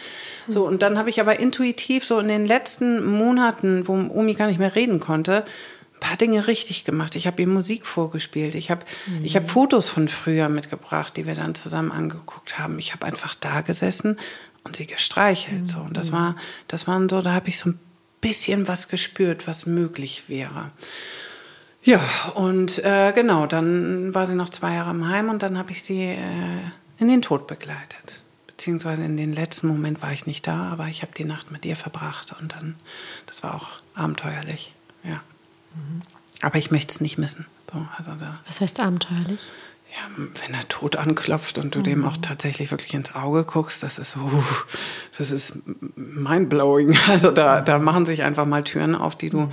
Speaker 1: Mhm. So, und dann habe ich aber intuitiv so in den letzten Monaten, wo Omi gar nicht mehr reden konnte, ein paar Dinge richtig gemacht. Ich habe ihr Musik vorgespielt. Ich habe mhm. ich hab Fotos von früher mitgebracht, die wir dann zusammen angeguckt haben. Ich habe einfach da gesessen und sie gestreichelt. So. Und das, mhm. war, das waren so, da habe ich so ein bisschen was gespürt, was möglich wäre. Ja, und äh, genau, dann war sie noch zwei Jahre im Heim und dann habe ich sie äh, in den Tod begleitet. Beziehungsweise in den letzten Moment war ich nicht da, aber ich habe die Nacht mit ihr verbracht und dann, das war auch abenteuerlich, ja. Mhm. Aber ich möchte es nicht missen. So, also da.
Speaker 2: Was heißt abenteuerlich?
Speaker 1: Ja, wenn er tot anklopft und du mhm. dem auch tatsächlich wirklich ins Auge guckst, das ist, uh, das ist mindblowing. Also da, da machen sich einfach mal Türen auf, die du mhm.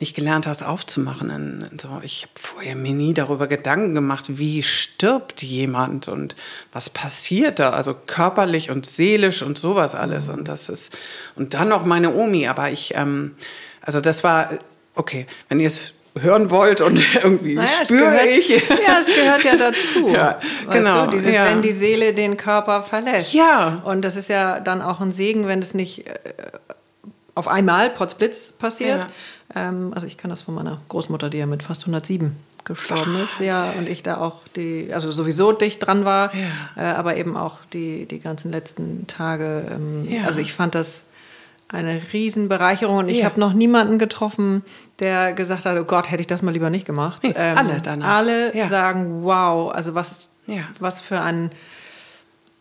Speaker 1: nicht gelernt hast aufzumachen. So, ich habe vorher mir nie darüber Gedanken gemacht, wie stirbt jemand und was passiert da, also körperlich und seelisch und sowas alles. Mhm. Und das ist und dann noch meine Omi. Aber ich, ähm, also das war okay, wenn ihr es hören wollt und irgendwie naja, spüre
Speaker 3: gehört,
Speaker 1: ich.
Speaker 3: Ja, es gehört ja dazu. Ja, genau. Du, dieses,
Speaker 1: ja.
Speaker 3: wenn die Seele den Körper verlässt.
Speaker 1: Ja.
Speaker 3: Und das ist ja dann auch ein Segen, wenn es nicht äh, auf einmal potzblitz passiert. Ja. Ähm, also ich kann das von meiner Großmutter, die ja mit fast 107 gestorben Gott. ist, ja, und ich da auch die, also sowieso dicht dran war, äh, aber eben auch die, die ganzen letzten Tage. Ähm. Also ich fand das eine Riesenbereicherung und ich habe noch niemanden getroffen, der gesagt hat, oh Gott, hätte ich das mal lieber nicht gemacht.
Speaker 1: Nee, ähm, alle danach.
Speaker 3: Alle ja. sagen, wow, also was, ja. was für ein,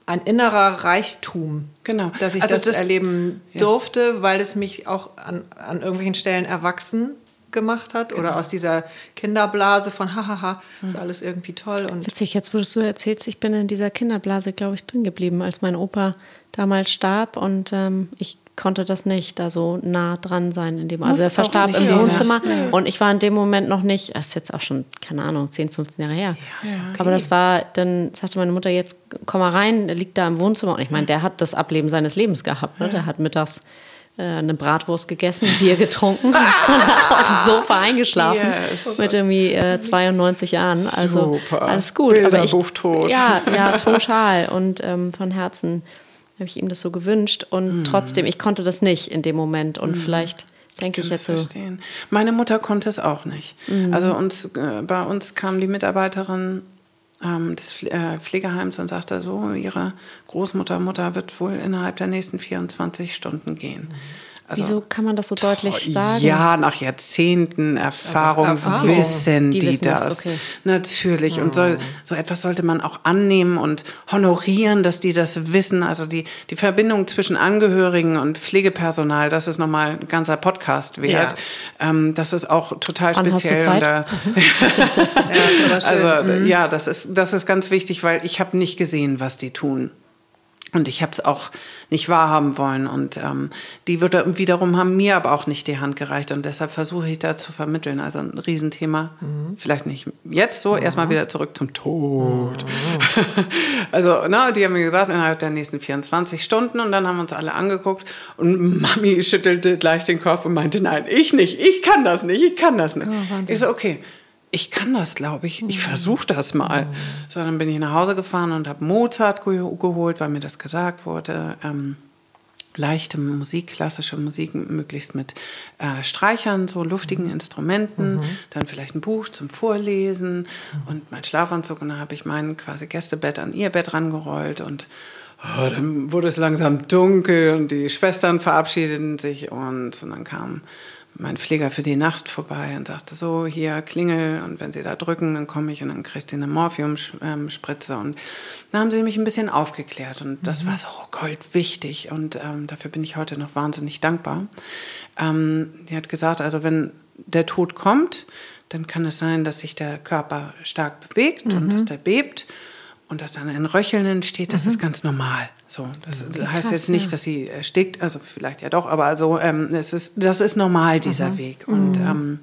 Speaker 3: ein innerer Reichtum,
Speaker 1: genau.
Speaker 3: dass ich also das, das, erleben durfte, weil es mich auch an, an irgendwelchen Stellen erwachsen gemacht hat genau. oder aus dieser Kinderblase von hahaha, ist hm. alles irgendwie toll. Und
Speaker 2: Witzig, jetzt wo du es so erzählst, ich bin in dieser Kinderblase, glaube ich, drin geblieben, als mein Opa damals starb und ähm, ich konnte das nicht da so nah dran sein. In dem, also er verstarb im Wohnzimmer ja. und ich war in dem Moment noch nicht, das ist jetzt auch schon, keine Ahnung, 10, 15 Jahre her. Ja, Aber das war, dann sagte meine Mutter, jetzt komm mal rein, er liegt da im Wohnzimmer. Und ich meine, der hat das Ableben seines Lebens gehabt. Ne? Der hat mittags äh, eine Bratwurst gegessen, Bier getrunken, ist danach auf dem Sofa eingeschlafen yes. mit irgendwie äh, 92 Jahren. Also Super. alles gut.
Speaker 1: Aber ich, tot.
Speaker 2: Ja, ja, total. Und ähm, von Herzen habe ich ihm das so gewünscht und mhm. trotzdem, ich konnte das nicht in dem Moment und mhm. vielleicht denke ich,
Speaker 1: kann
Speaker 2: jetzt so.
Speaker 1: verstehen. Meine Mutter konnte es auch nicht. Also uns, äh, bei uns kam die Mitarbeiterin ähm, des Pfle äh, Pflegeheims und sagte so, ihre Großmutter, Mutter wird wohl innerhalb der nächsten 24 Stunden gehen. Also,
Speaker 2: Wieso kann man das so deutlich sagen?
Speaker 1: Ja, nach Jahrzehnten Erfahrung,
Speaker 3: Erfahrung.
Speaker 1: wissen
Speaker 2: Die
Speaker 1: die,
Speaker 2: wissen das,
Speaker 1: das.
Speaker 2: okay.
Speaker 1: Natürlich. Und so, so etwas sollte man auch annehmen und honorieren, dass die das wissen. Also die, die Verbindung zwischen Angehörigen und Pflegepersonal, das ist nochmal ein ganzer Podcast wert. Ähm, das ist auch total
Speaker 2: Wann hast du
Speaker 1: speziell. Da,
Speaker 3: Ja, aber schön.
Speaker 1: also ja, das ist, das ist ganz wichtig, weil ich habe nicht gesehen, was die tun. Und ich habe es auch nicht wahrhaben wollen. Und ähm, die wiederum haben mir aber auch nicht die Hand gereicht. Und deshalb versuche ich da zu vermitteln. Also ein Riesenthema. Vielleicht nicht jetzt so, erstmal wieder zurück zum Tod. also, ne, die haben mir gesagt, innerhalb der nächsten 24 Stunden. Und dann haben wir uns alle angeguckt. Und Mami schüttelte gleich den Kopf und meinte, nein, ich nicht, ich kann das nicht, ich kann das nicht. ich so, okay. Ich kann das, glaube ich. Ich versuche das mal. So, dann bin ich nach Hause gefahren und habe Mozart ge geholt, weil mir das gesagt wurde. Ähm, leichte Musik, klassische Musik, möglichst mit äh, Streichern, so luftigen Instrumenten, dann vielleicht ein Buch zum Vorlesen und mein Schlafanzug. Und dann habe ich mein quasi Gästebett an ihr Bett rangerollt und oh, dann wurde es langsam dunkel und die Schwestern verabschiedeten sich und, und dann kam mein Pfleger für die Nacht vorbei und sagte so, hier Klingel und wenn Sie da drücken, dann komme ich und dann kriegst du eine Morphiumspritze. Und dann haben sie mich ein bisschen aufgeklärt und das war so Gold wichtig. Und ähm, dafür bin ich heute noch wahnsinnig dankbar. Ähm, die hat gesagt, also wenn der Tod kommt, dann kann es sein, dass sich der Körper stark bewegt und dass der bebt und dass dann ein Röcheln entsteht, das ist ganz normal. So, das heißt jetzt nicht, dass sie erstickt, also vielleicht ja doch, aber also ähm, es ist, das ist normal dieser Weg. Und ähm,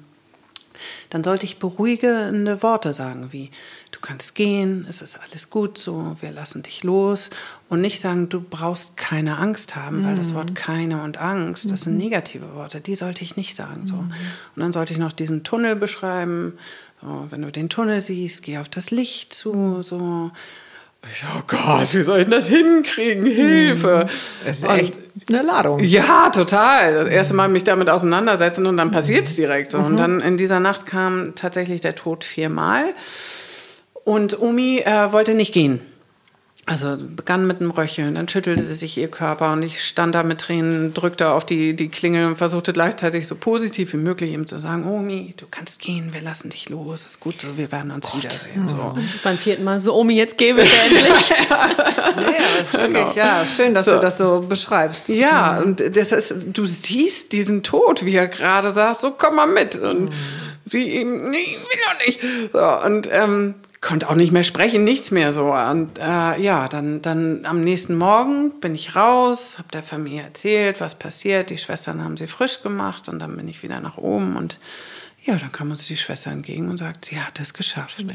Speaker 1: dann sollte ich beruhigende Worte sagen, wie du kannst gehen, es ist alles gut so, wir lassen dich los und nicht sagen, du brauchst keine Angst haben, weil das Wort keine und Angst, das sind negative Worte, die sollte ich nicht sagen. So. Und dann sollte ich noch diesen Tunnel beschreiben, so, wenn du den Tunnel siehst, geh auf das Licht zu, so. Ich so, oh Gott, wie soll ich denn das hinkriegen? Hilfe!
Speaker 3: Das ist
Speaker 1: Und-
Speaker 3: echt eine Ladung.
Speaker 1: ja, total. Das erste Mal mich damit auseinandersetzen und dann passiert es direkt so. Und dann in dieser Nacht kam tatsächlich der Tod viermal. Und Omi äh, wollte nicht gehen. Also begann mit einem Röcheln, dann schüttelte sie sich ihr Körper und ich stand da mit Tränen, drückte auf die, die Klingel und versuchte gleichzeitig so positiv wie möglich ihm zu sagen, Omi, du kannst gehen, wir lassen dich los, ist gut so, wir werden uns wiedersehen. So.
Speaker 2: Beim vierten Mal so, Omi, jetzt geh bitte endlich.
Speaker 3: Ja, ist wirklich, ja, schön, dass
Speaker 1: So.
Speaker 3: du das so beschreibst.
Speaker 1: Ja, und das ist, du siehst diesen Tod, wie er gerade sagt, so komm mal mit. Und sie eben, nee, will noch nicht. So, und ähm, konnte auch nicht mehr sprechen, nichts mehr so. Und äh, ja, dann, dann am nächsten Morgen bin ich raus, habe der Familie erzählt, was passiert. Die Schwestern haben sie frisch gemacht und dann bin ich wieder nach oben und ja, dann kam uns die Schwester entgegen und sagt, sie hat es geschafft.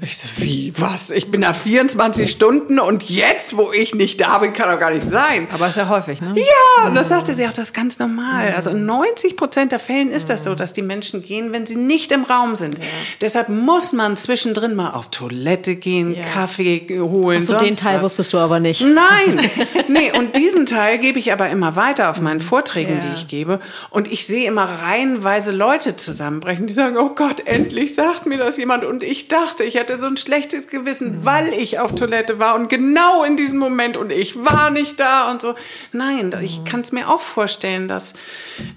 Speaker 1: Ich so, wie, was? Ich bin da 24 Stunden und jetzt, wo ich nicht da bin, kann doch gar nicht sein.
Speaker 3: Aber ist ja häufig, ne?
Speaker 1: Ja, und das sagte sie auch, das ist ganz normal. Also in 90 Prozent der Fällen ist das so, dass die Menschen gehen, wenn sie nicht im Raum sind. Deshalb muss man zwischendrin mal auf Toilette gehen,
Speaker 3: Ja.
Speaker 1: Kaffee holen.
Speaker 2: So, den Teil
Speaker 1: was.
Speaker 2: wusstest du aber nicht.
Speaker 1: Nein, nee, und diesen Teil gebe ich aber immer weiter auf meinen Vorträgen,
Speaker 3: Ja.
Speaker 1: die ich gebe. Und ich sehe immer reihenweise Leute zusammenbrechen, die sagen, oh Gott, endlich sagt mir das jemand. Und ich dachte, ich hätte so ein schlechtes Gewissen, weil ich auf Toilette war und genau in diesem Moment und ich war nicht da und so. Nein, ich kann es mir auch vorstellen, dass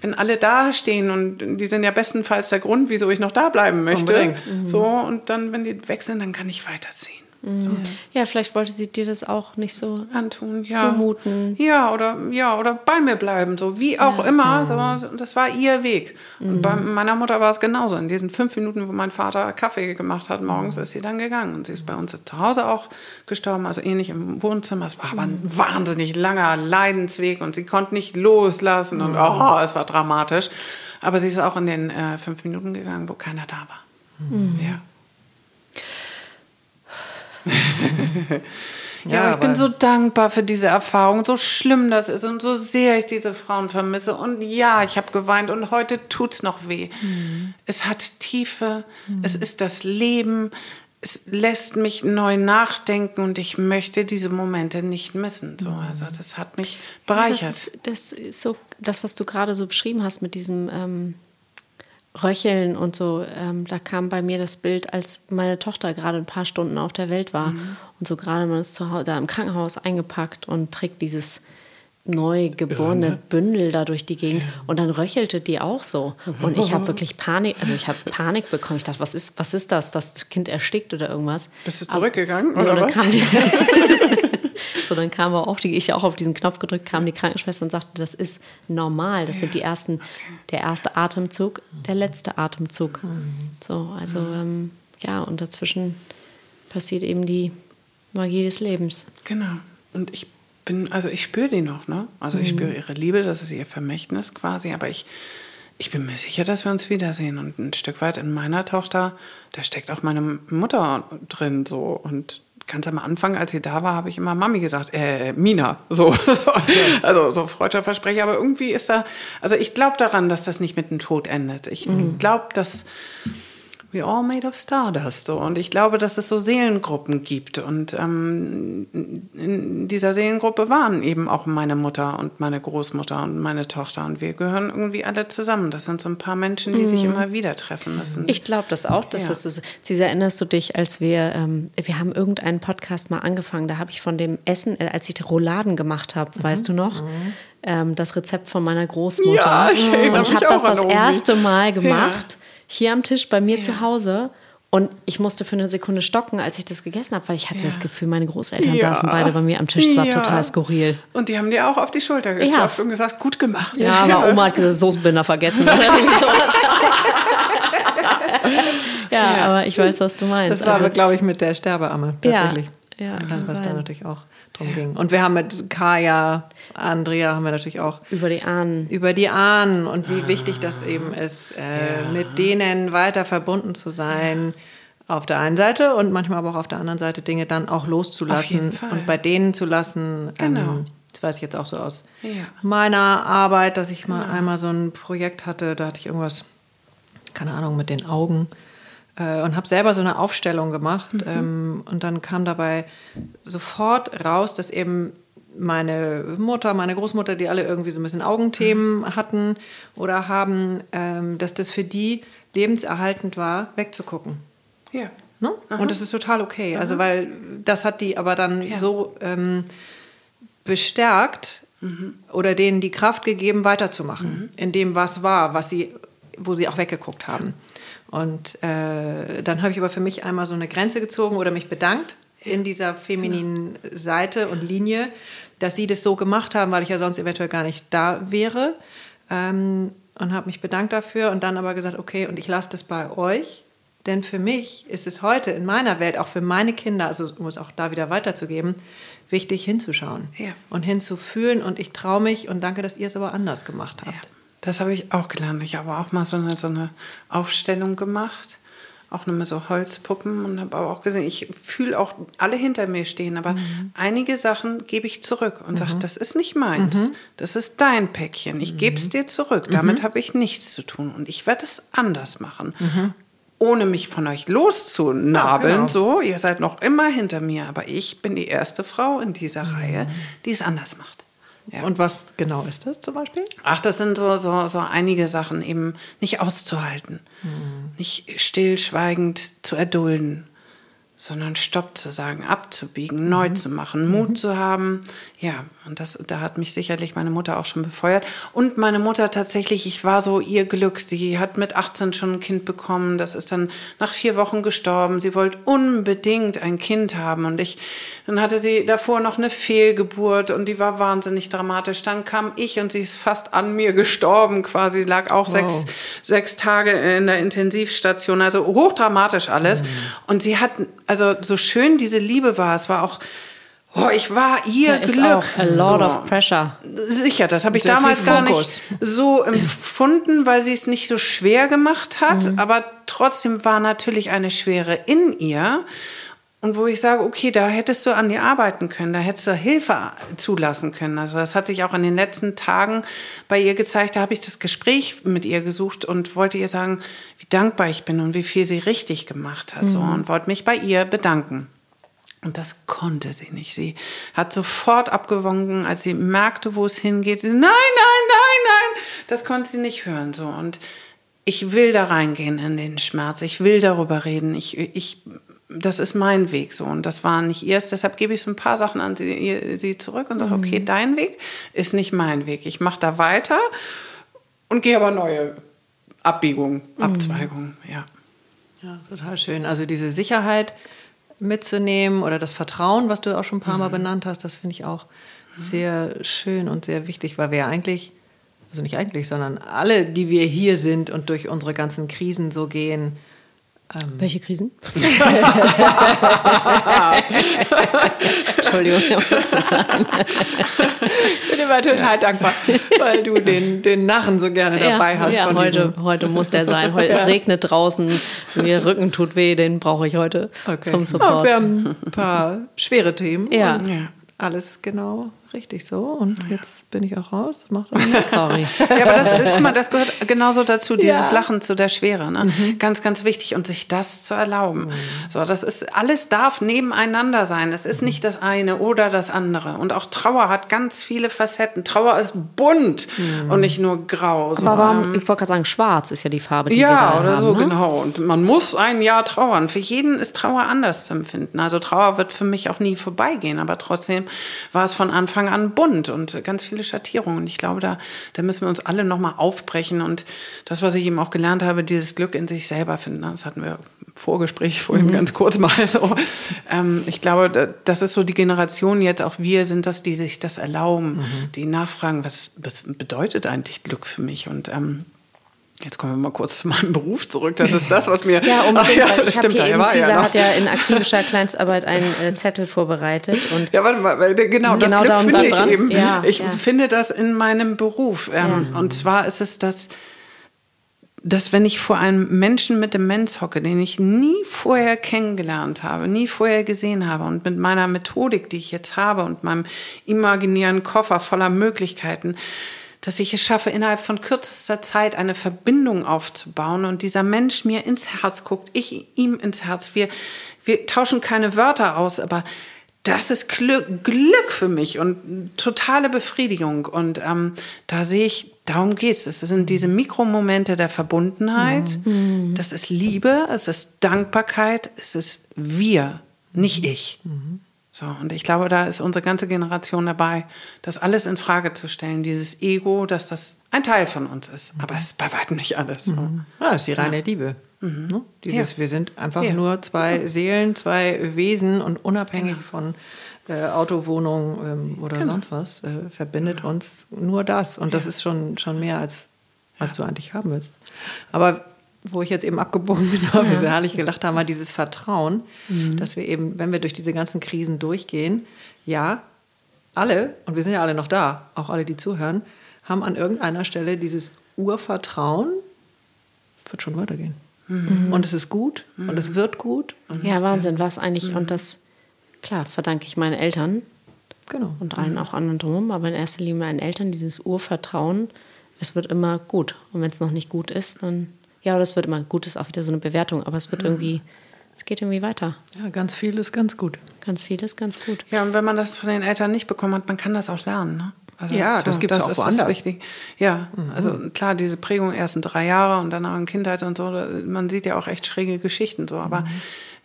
Speaker 1: wenn alle da stehen und die sind ja bestenfalls der Grund, wieso ich noch da bleiben möchte.
Speaker 3: Unbedingt.
Speaker 1: So, und dann, wenn die weg sind, dann kann ich weiterziehen. So.
Speaker 2: Ja, vielleicht wollte sie dir das auch nicht so.
Speaker 1: antun, ja.
Speaker 2: Zumuten.
Speaker 1: Ja, oder ja, oder bei mir bleiben, so wie auch immer. So, das war ihr Weg. Und bei meiner Mutter war es genauso. In diesen fünf Minuten, wo mein Vater Kaffee gemacht hat, morgens ist sie dann gegangen. Und sie ist bei uns zu Hause auch gestorben, also ähnlich im Wohnzimmer. Es war aber ein wahnsinnig langer Leidensweg und sie konnte nicht loslassen und oh, es war dramatisch. Aber sie ist auch in den äh, fünf Minuten gegangen, wo keiner da war. Ja. Ja,
Speaker 3: Ja,
Speaker 1: ich bin so dankbar für diese Erfahrung, so schlimm das ist und so sehr ich diese Frauen vermisse. Und ja, ich habe geweint und heute tut's noch weh. Es hat Tiefe, es ist das Leben. es lässt mich neu nachdenken und ich möchte diese Momente nicht missen. So, also das hat mich bereichert.
Speaker 2: Ja, das, ist, das, ist, so, das, was du gerade so beschrieben hast mit diesem ähm, Röcheln und so, ähm, da kam bei mir das Bild, als meine Tochter gerade ein paar Stunden auf der Welt war mhm. und so gerade man ist zu Hause, da im Krankenhaus eingepackt und trägt dieses neu geborene ja, ne? Bündel da durch die Gegend und dann röchelte die auch so und ich habe wirklich Panik, also ich habe Panik bekommen. Ich dachte, was ist, was ist das? Das Kind erstickt oder irgendwas.
Speaker 1: Bist du zurückgegangen Aber, oder was?
Speaker 2: So dann kam auch die, ich auch auf diesen Knopf gedrückt, kam die Krankenschwester und sagte, das ist normal. Das sind die ersten, der erste Atemzug, der letzte Atemzug. Mhm. So, also ähm, ja und dazwischen passiert eben die Magie des Lebens.
Speaker 1: Genau. Und ich bin, also ich spüre die noch, ne? Also ich mhm. spüre ihre Liebe, das ist ihr Vermächtnis quasi, aber ich, ich bin mir sicher, dass wir uns wiedersehen. Und ein Stück weit in meiner Tochter, da steckt auch meine Mutter drin so. Und ganz am Anfang, als sie da war, habe ich immer Mami gesagt, äh, Mina, so. also so freudscher Versprecher, aber irgendwie ist da, also ich glaube daran, dass das nicht mit dem Tod endet. Ich mhm. glaube, dass We all made of stardust. So. Und ich glaube, dass es so Seelengruppen gibt. Und ähm, in dieser Seelengruppe waren eben auch meine Mutter und meine Großmutter und meine Tochter. Und wir gehören irgendwie alle zusammen. Das sind so ein paar Menschen, die mhm. sich immer wieder treffen müssen.
Speaker 2: Ich glaube das auch. Dass ja. das so, Sie erinnerst du dich, als wir, ähm, wir haben irgendeinen Podcast mal angefangen, da habe ich von dem Essen, äh, als ich Rouladen gemacht habe, mhm. weißt du noch? Mhm. Ähm, das Rezept von meiner Großmutter. Ja,
Speaker 1: ich erinnere
Speaker 2: und ich habe das das erste Mal gemacht. Ja hier am Tisch bei mir ja. zu Hause. Und ich musste für eine Sekunde stocken, als ich das gegessen habe, weil ich hatte ja. das Gefühl, meine Großeltern ja. saßen beide bei mir am Tisch. Es war total skurril.
Speaker 1: Und die haben dir auch auf die Schulter geklopft und gesagt, gut gemacht.
Speaker 2: Ja, aber Oma hat gesagt, Soßenbinder vergessen. ja, aber ich weiß, was du meinst.
Speaker 3: Das war, also, glaube ich, mit der Sterbeamme tatsächlich. Ja, ja was da natürlich auch drum ging. Und wir haben mit Kaya, Andrea haben wir natürlich auch
Speaker 2: über die Ahnen.
Speaker 3: Über die Ahnen und wie ah. wichtig das eben ist, äh, ja. mit denen weiter verbunden zu sein. Auf der einen Seite und manchmal aber auch auf der anderen Seite Dinge dann auch loszulassen und bei denen zu lassen.
Speaker 1: Genau. Ähm,
Speaker 3: das weiß ich jetzt auch so aus ja. meiner Arbeit, dass ich mal genau. einmal so ein Projekt hatte, da hatte ich irgendwas, keine Ahnung, mit den Augen äh, und habe selber so eine Aufstellung gemacht. Mhm. Ähm, und dann kam dabei sofort raus, dass eben meine Mutter, meine Großmutter, die alle irgendwie so ein bisschen Augenthemen mhm. hatten oder haben, ähm, dass das für die lebenserhaltend war, wegzugucken.
Speaker 1: Ja.
Speaker 3: Ne? Und das ist total okay. Also, Aha. Also, weil das hat die aber dann ja. so ähm, bestärkt mhm. oder denen die Kraft gegeben, weiterzumachen mhm. in dem, was war, was sie, wo sie auch weggeguckt haben. Und äh, dann habe ich aber für mich einmal so eine Grenze gezogen oder mich bedankt in dieser femininen genau. Seite und Linie, dass sie das so gemacht haben, weil ich ja sonst eventuell gar nicht da wäre. Ähm, und habe mich bedankt dafür und dann aber gesagt, okay, und ich lasse das bei euch. Denn für mich ist es heute in meiner Welt, auch für meine Kinder, also um es auch da wieder weiterzugeben, wichtig hinzuschauen
Speaker 1: ja.
Speaker 3: und hinzufühlen. Und ich traue mich und danke, dass ihr es aber anders gemacht habt. Ja.
Speaker 1: Das habe ich auch gelernt. Ich habe auch mal so eine, so eine Aufstellung gemacht, auch nur mit so Holzpuppen und habe aber auch gesehen, ich fühle auch alle hinter mir stehen, aber mhm. einige Sachen gebe ich zurück und mhm. sage, das ist nicht meins, mhm. das ist dein Päckchen, ich gebe es mhm. dir zurück, damit mhm. habe ich nichts zu tun und ich werde es anders machen. Mhm. Ohne mich von euch loszunabeln, ja, genau. so, ihr seid noch immer hinter mir, aber ich bin die erste Frau in dieser Reihe, die es anders macht.
Speaker 3: Ja. Und was genau ist das zum Beispiel?
Speaker 1: Ach, das sind so, so, so einige Sachen, eben nicht auszuhalten, mhm. nicht stillschweigend zu erdulden, sondern Stopp zu sagen, abzubiegen, mhm. neu zu machen, Mut mhm. zu haben. Ja, und das, da hat mich sicherlich meine Mutter auch schon befeuert. Und meine Mutter tatsächlich, ich war so ihr Glück. Sie hat mit 18 schon ein Kind bekommen. Das ist dann nach vier Wochen gestorben. Sie wollte unbedingt ein Kind haben. Und ich, dann hatte sie davor noch eine Fehlgeburt und die war wahnsinnig dramatisch. Dann kam ich und sie ist fast an mir gestorben quasi, lag auch wow. sechs, sechs Tage in der Intensivstation. Also hochdramatisch alles. Mhm. Und sie hat also so schön diese Liebe war, es war auch, oh, ich war ihr da Glück.
Speaker 2: a lot so. of pressure.
Speaker 1: Sicher, das habe ich Sehr damals gar nicht so empfunden, weil sie es nicht so schwer gemacht hat, mhm. aber trotzdem war natürlich eine Schwere in ihr. Und wo ich sage, okay, da hättest du an dir arbeiten können, da hättest du Hilfe zulassen können. Also das hat sich auch in den letzten Tagen bei ihr gezeigt. Da habe ich das Gespräch mit ihr gesucht und wollte ihr sagen, wie dankbar ich bin und wie viel sie richtig gemacht hat. Mhm. So, und wollte mich bei ihr bedanken. Und das konnte sie nicht. Sie hat sofort abgewunken, als sie merkte, wo es hingeht. Sie, nein, nein, nein, nein. Das konnte sie nicht hören. So. Und ich will da reingehen in den Schmerz. Ich will darüber reden. Ich, ich das ist mein Weg so. Und das war nicht ihrs. Deshalb gebe ich so ein paar Sachen an sie, sie zurück und sage, mhm. okay, dein Weg ist nicht mein Weg. Ich mache da weiter und gehe aber neue Abbiegungen, mhm. Abzweigungen, ja.
Speaker 3: Ja, total schön. Also diese Sicherheit mitzunehmen oder das Vertrauen, was du auch schon ein paar Mal mhm. benannt hast, das finde ich auch sehr schön und sehr wichtig, weil wir ja eigentlich, also nicht eigentlich, sondern alle, die wir hier sind und durch unsere ganzen Krisen so gehen,
Speaker 2: ähm. Welche Krisen? Entschuldigung, ich muss das sagen.
Speaker 3: Ich bin immer total dankbar, weil du den, den Narren so gerne dabei hast.
Speaker 2: Ja, heute, heute muss der sein. Heute, ja. Es regnet draußen, mir Rücken tut weh, den brauche ich heute okay. zum Support.
Speaker 3: Oh, wir haben ein paar schwere Themen. Ja. alles genau richtig so. Und ja. jetzt bin ich auch raus. Macht
Speaker 1: Sorry. ja, aber das, guck mal, das gehört genauso dazu, dieses ja. Lachen zu der Schwere. Ne? Mhm. Ganz, ganz wichtig. Und sich das zu erlauben. Mhm. So, das ist, alles darf nebeneinander sein. Es ist mhm. nicht das eine oder das andere. Und auch Trauer hat ganz viele Facetten. Trauer ist bunt mhm. und nicht nur grau.
Speaker 2: So, aber warum, ich wollte gerade sagen, schwarz ist ja die Farbe, die
Speaker 1: Ja, oder haben, so, ne? genau. Und man muss ein Jahr trauern. Für jeden ist Trauer anders zu empfinden. Also Trauer wird für mich auch nie vorbeigehen. Aber trotzdem war es von Anfang Anfang an bunt und ganz viele Schattierungen. Und ich glaube, da, da müssen wir uns alle nochmal aufbrechen. Und das, was ich eben auch gelernt habe, dieses Glück in sich selber finden, das hatten wir im Vorgespräch vorhin mhm. ganz kurz mal. So. Ähm, ich glaube, das ist so die Generation jetzt, auch wir sind das, die sich das erlauben, mhm. die nachfragen, was, was bedeutet eigentlich Glück für mich? Und ähm, Jetzt kommen wir mal kurz zu meinem Beruf zurück. Das ist das, was mir.
Speaker 2: Ja, unbedingt. Ach, ja, ich stimmt, hier eben, Cesar ja hat ja in aktivischer Kleinstarbeit einen äh, Zettel vorbereitet. Und
Speaker 1: ja, warte mal, weil, genau, das genau Glück finde ich dran. eben. Ja, ich ja. finde das in meinem Beruf. Ähm, ja. Und zwar ist es das, dass wenn ich vor einem Menschen mit Demenz hocke, den ich nie vorher kennengelernt habe, nie vorher gesehen habe und mit meiner Methodik, die ich jetzt habe und meinem imaginären Koffer voller Möglichkeiten, dass ich es schaffe, innerhalb von kürzester Zeit eine Verbindung aufzubauen und dieser Mensch mir ins Herz guckt, ich ihm ins Herz. Wir, wir tauschen keine Wörter aus, aber das ist Glück, Glück für mich und totale Befriedigung. Und ähm, da sehe ich, darum geht es. Es sind diese Mikromomente der Verbundenheit. Mhm. Das ist Liebe, es ist Dankbarkeit, es ist wir, nicht ich. Mhm. So, und ich glaube, da ist unsere ganze Generation dabei, das alles in Frage zu stellen, dieses Ego, dass das ein Teil von uns ist. Aber es ist bei weitem nicht alles. So.
Speaker 3: Mhm. Ja, das ist die reine ja. Liebe. Mhm. Ne? Dieses, ja. wir sind einfach ja. nur zwei Seelen, zwei Wesen und unabhängig genau. von äh, Auto, Wohnung ähm, oder genau. sonst was, äh, verbindet genau. uns nur das. Und das ist schon, schon mehr, als, als du eigentlich haben willst. Aber wo ich jetzt eben abgebogen bin, weil wir so herrlich gelacht haben, war dieses Vertrauen, mhm. dass wir eben, wenn wir durch diese ganzen Krisen durchgehen, ja, alle, und wir sind ja alle noch da, auch alle, die zuhören, haben an irgendeiner Stelle dieses Urvertrauen, wird schon weitergehen. Mhm. Und es ist gut mhm. und es wird gut.
Speaker 2: ja, Wahnsinn, was eigentlich. Mhm. Und das, klar, verdanke ich meinen Eltern genau. und allen mhm. auch anderen drumherum, aber in erster Linie meinen Eltern dieses Urvertrauen, es wird immer gut. Und wenn es noch nicht gut ist, dann ja, das wird immer gut, ist auch wieder so eine Bewertung, aber es wird irgendwie, es geht irgendwie weiter.
Speaker 3: Ja, ganz viel ist ganz gut.
Speaker 2: Ganz viel ist ganz gut.
Speaker 1: Ja, und wenn man das von den Eltern nicht bekommen hat, man kann das auch lernen. Ne?
Speaker 3: Also, ja, so, das gibt es auch woanders.
Speaker 1: Wichtig. Ja, mhm. also klar, diese Prägung ersten drei Jahre und danach in Kindheit und so, man sieht ja auch echt schräge Geschichten so, aber mhm.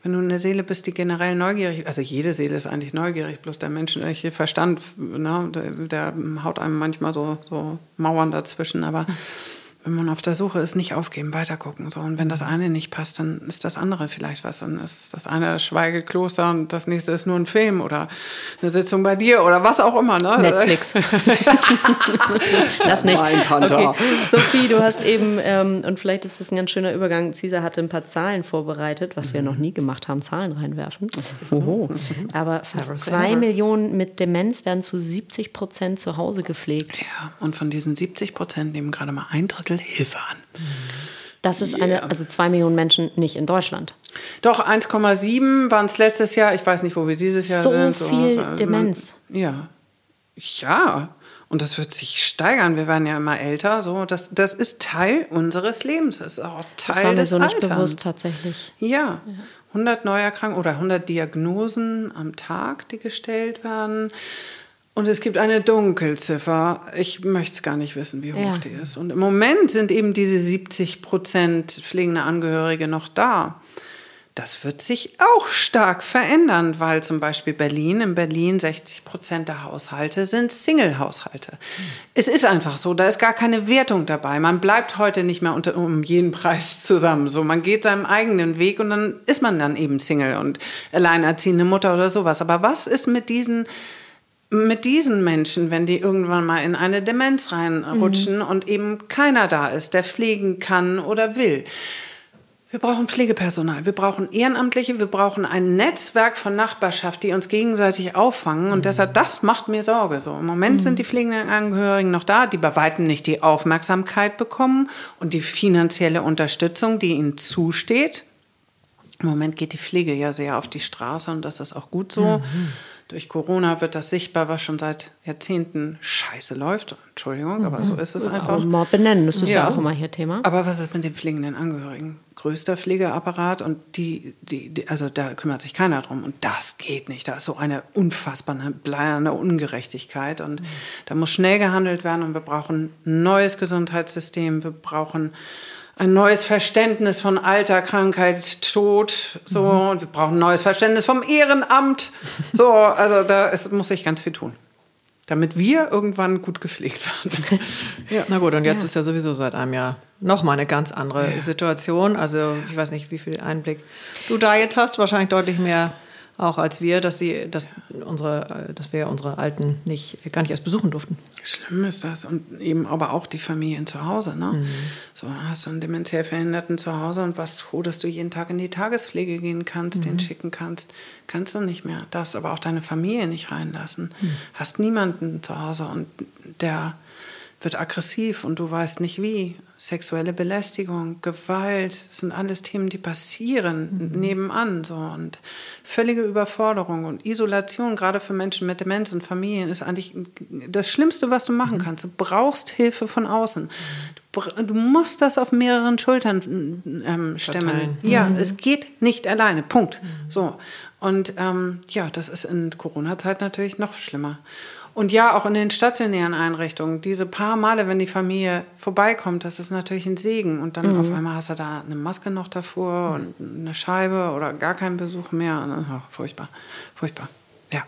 Speaker 1: wenn du eine Seele bist, die generell neugierig, also jede Seele ist eigentlich neugierig, bloß der menschliche Verstand, ne, der, der haut einem manchmal so, so Mauern dazwischen, aber mhm wenn man auf der Suche ist, nicht aufgeben, weitergucken. So. Und wenn das eine nicht passt, dann ist das andere vielleicht was. Dann ist das eine das Schweigekloster und das nächste ist nur ein Film oder eine Sitzung bei dir oder was auch immer. Ne?
Speaker 2: Netflix. das nicht. Okay. Sophie, du hast eben, ähm, und vielleicht ist das ein ganz schöner Übergang, Cesar hatte ein paar Zahlen vorbereitet, was mhm. wir noch nie gemacht haben, Zahlen reinwerfen. So. Mhm. Aber fast zwei Millionen mit Demenz werden zu 70 Prozent zu Hause gepflegt.
Speaker 1: Ja, und von diesen 70 Prozent nehmen gerade mal ein Drittel Hilfe an.
Speaker 2: Das ist eine, also zwei Millionen Menschen nicht in Deutschland.
Speaker 1: Doch, 1,7 waren es letztes Jahr. Ich weiß nicht, wo wir dieses Jahr
Speaker 2: So
Speaker 1: sind.
Speaker 2: viel
Speaker 1: äh,
Speaker 2: Demenz.
Speaker 1: Ja. Ja. Und das wird sich steigern. Wir werden ja immer älter. So, das, das ist Teil unseres Lebens. Das ist auch Teil
Speaker 2: Das war mir
Speaker 1: des
Speaker 2: so nicht
Speaker 1: Alterns.
Speaker 2: bewusst tatsächlich.
Speaker 1: Ja. 100 Neuerkrankungen oder 100 Diagnosen am Tag, die gestellt werden. Und es gibt eine Dunkelziffer. Ich möchte es gar nicht wissen, wie hoch
Speaker 2: Ja.
Speaker 1: die ist. Und im Moment sind eben diese 70 Prozent pflegende Angehörige noch da. Das wird sich auch stark verändern, weil zum Beispiel Berlin, in Berlin 60 Prozent der Haushalte sind Single-Haushalte. Es ist einfach so, da ist gar keine Wertung dabei. Man bleibt heute nicht mehr unter, um jeden Preis zusammen. So, man geht seinem eigenen Weg und dann ist man dann eben Single und alleinerziehende Mutter oder sowas. Aber was ist mit diesen mit diesen Menschen, wenn die irgendwann mal in eine Demenz reinrutschen und eben keiner da ist, der pflegen kann oder will. Wir brauchen Pflegepersonal, wir brauchen Ehrenamtliche, wir brauchen ein Netzwerk von Nachbarschaft, die uns gegenseitig auffangen. Und deshalb, das macht mir Sorge. So, im Moment sind die pflegenden Angehörigen noch da, die bei weitem nicht die Aufmerksamkeit bekommen und die finanzielle Unterstützung, die ihnen zusteht. Im Moment geht die Pflege ja sehr auf die Straße und das ist auch gut so. Durch Corona wird das sichtbar, was schon seit Jahrzehnten scheiße läuft. Entschuldigung, aber so ist es einfach.
Speaker 2: Aber mal benennen, das ist ja,
Speaker 1: Ja.
Speaker 2: auch immer hier Thema.
Speaker 1: Aber was ist mit den pflegenden Angehörigen? Größter Pflegeapparat und die, die, die, also da kümmert sich keiner drum. Und das geht nicht. Da ist so eine unfassbare, bleierne Ungerechtigkeit. Und da muss schnell gehandelt werden. Und wir brauchen ein neues Gesundheitssystem. Wir brauchen ein neues Verständnis von Alter, Krankheit, Tod. So. Und wir brauchen ein neues Verständnis vom Ehrenamt. So, also da ist, muss sich ganz viel tun. Damit wir irgendwann gut gepflegt werden.
Speaker 3: Na gut, und jetzt
Speaker 2: Ja.
Speaker 3: ist ja sowieso seit einem Jahr nochmal eine ganz andere Situation. Also ich weiß nicht, wie viel Einblick du da jetzt hast. Wahrscheinlich deutlich mehr auch als wir, dass sie, dass unsere, dass wir unsere Alten nicht gar nicht erst besuchen durften.
Speaker 1: Schlimm ist das. Und eben aber auch die Familien zu Hause. Ne? So, dann hast du einen demenziell Verhinderten zu Hause und warst froh, dass du jeden Tag in die Tagespflege gehen kannst, den schicken kannst. Kannst du nicht mehr. Darfst aber auch deine Familie nicht reinlassen. Hast niemanden zu Hause und der wird aggressiv und du weißt nicht wie. Sexuelle Belästigung, Gewalt, das sind alles Themen, die passieren nebenan. So. Und völlige Überforderung und Isolation, gerade für Menschen mit Demenz und Familien, ist eigentlich das Schlimmste, was du machen kannst. Du brauchst Hilfe von außen. Du, br- du musst das auf mehreren Schultern ähm, stemmen.
Speaker 3: Verteilen.
Speaker 1: Ja, es geht nicht alleine. Punkt. So. Und ähm, ja, das ist in Corona-Zeit natürlich noch schlimmer. Und ja, auch in den stationären Einrichtungen, diese paar Male, wenn die Familie vorbeikommt, das ist natürlich ein Segen. Und dann auf einmal hast du da eine Maske noch davor und eine Scheibe oder gar keinen Besuch mehr. Und, dann, oh, furchtbar, furchtbar. Ja.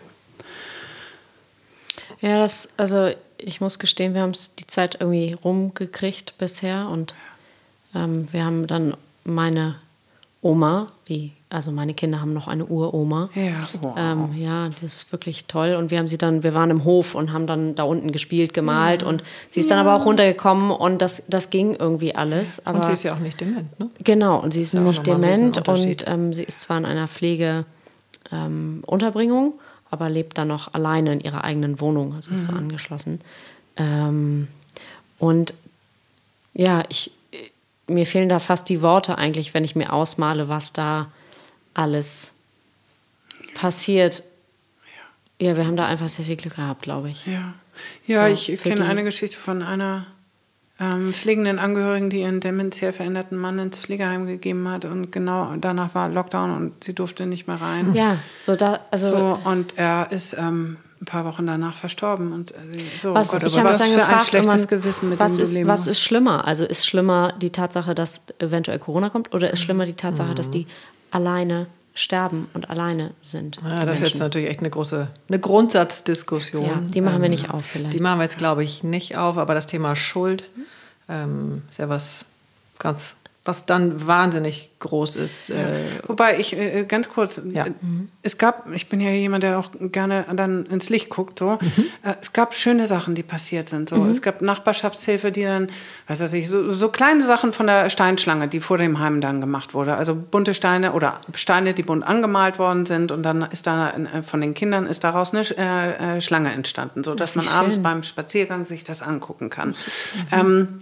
Speaker 2: Ja, das, also ich muss gestehen, wir haben es die Zeit irgendwie rumgekriegt bisher und ähm, wir haben dann meine Oma, die, also meine Kinder haben noch eine Uroma.
Speaker 1: Ja, wow.
Speaker 2: Ähm, ja, das ist wirklich toll. Und wir haben sie dann, wir waren im Hof und haben dann da unten gespielt, gemalt und sie ist dann aber auch runtergekommen und das, das ging irgendwie alles. Aber
Speaker 3: Und sie ist ja auch nicht dement, ne?
Speaker 2: Genau, und sie ist
Speaker 3: ja auch
Speaker 2: nicht dement und ähm, sie ist zwar in einer Pflegeunterbringung, ähm, aber lebt dann noch alleine in ihrer eigenen Wohnung, also ist so angeschlossen. Ähm, und ja, ich, mir fehlen da fast die Worte eigentlich, wenn ich mir ausmale, was da alles passiert. Ja, wir haben da einfach sehr viel Glück gehabt, glaube ich.
Speaker 1: Ja, ja
Speaker 2: So,
Speaker 1: ich kenne eine Geschichte von einer ähm, pflegenden Angehörigen, die ihren demenziell veränderten Mann ins Pflegeheim gegeben hat und genau danach war Lockdown und sie durfte nicht mehr rein.
Speaker 2: Ja, so da, also
Speaker 1: So, und er ist ähm, ein paar Wochen danach verstorben. Und äh, so,
Speaker 2: Was,
Speaker 1: oh Gott,
Speaker 2: ich
Speaker 1: aber was
Speaker 2: dann
Speaker 1: für
Speaker 2: gefragt,
Speaker 1: ein schlechtes
Speaker 2: irgendwann,
Speaker 1: Gewissen, mit
Speaker 2: was
Speaker 1: dem du
Speaker 2: ist,
Speaker 1: leben
Speaker 2: Was ist schlimmer? Also ist schlimmer die Tatsache, dass eventuell Corona kommt oder ist schlimmer die Tatsache, dass die alleine sterben und alleine sind?
Speaker 3: Ja, das ist jetzt natürlich echt eine große eine Grundsatzdiskussion.
Speaker 2: Ja, die machen wir nicht auf vielleicht.
Speaker 3: Die machen wir jetzt, glaube ich, nicht auf, aber das Thema Schuld ähm, ist ja was ganz, was dann wahnsinnig groß ist. Äh,
Speaker 1: Wobei ich äh, ganz kurz,
Speaker 3: Ja.
Speaker 1: äh, es gab, ich bin ja jemand, der auch gerne dann ins Licht guckt, so. Äh, es gab schöne Sachen, die passiert sind. So. Es gab Nachbarschaftshilfe, die dann, was weiß ich, so, so kleine Sachen von der Steinschlange, die vor dem Heim dann gemacht wurde. Also bunte Steine oder Steine, die bunt angemalt worden sind und dann ist da äh, von den Kindern ist daraus eine Sch- äh, äh, Schlange entstanden, so dass man abends
Speaker 2: schön.
Speaker 1: beim Spaziergang sich das angucken kann. Ähm,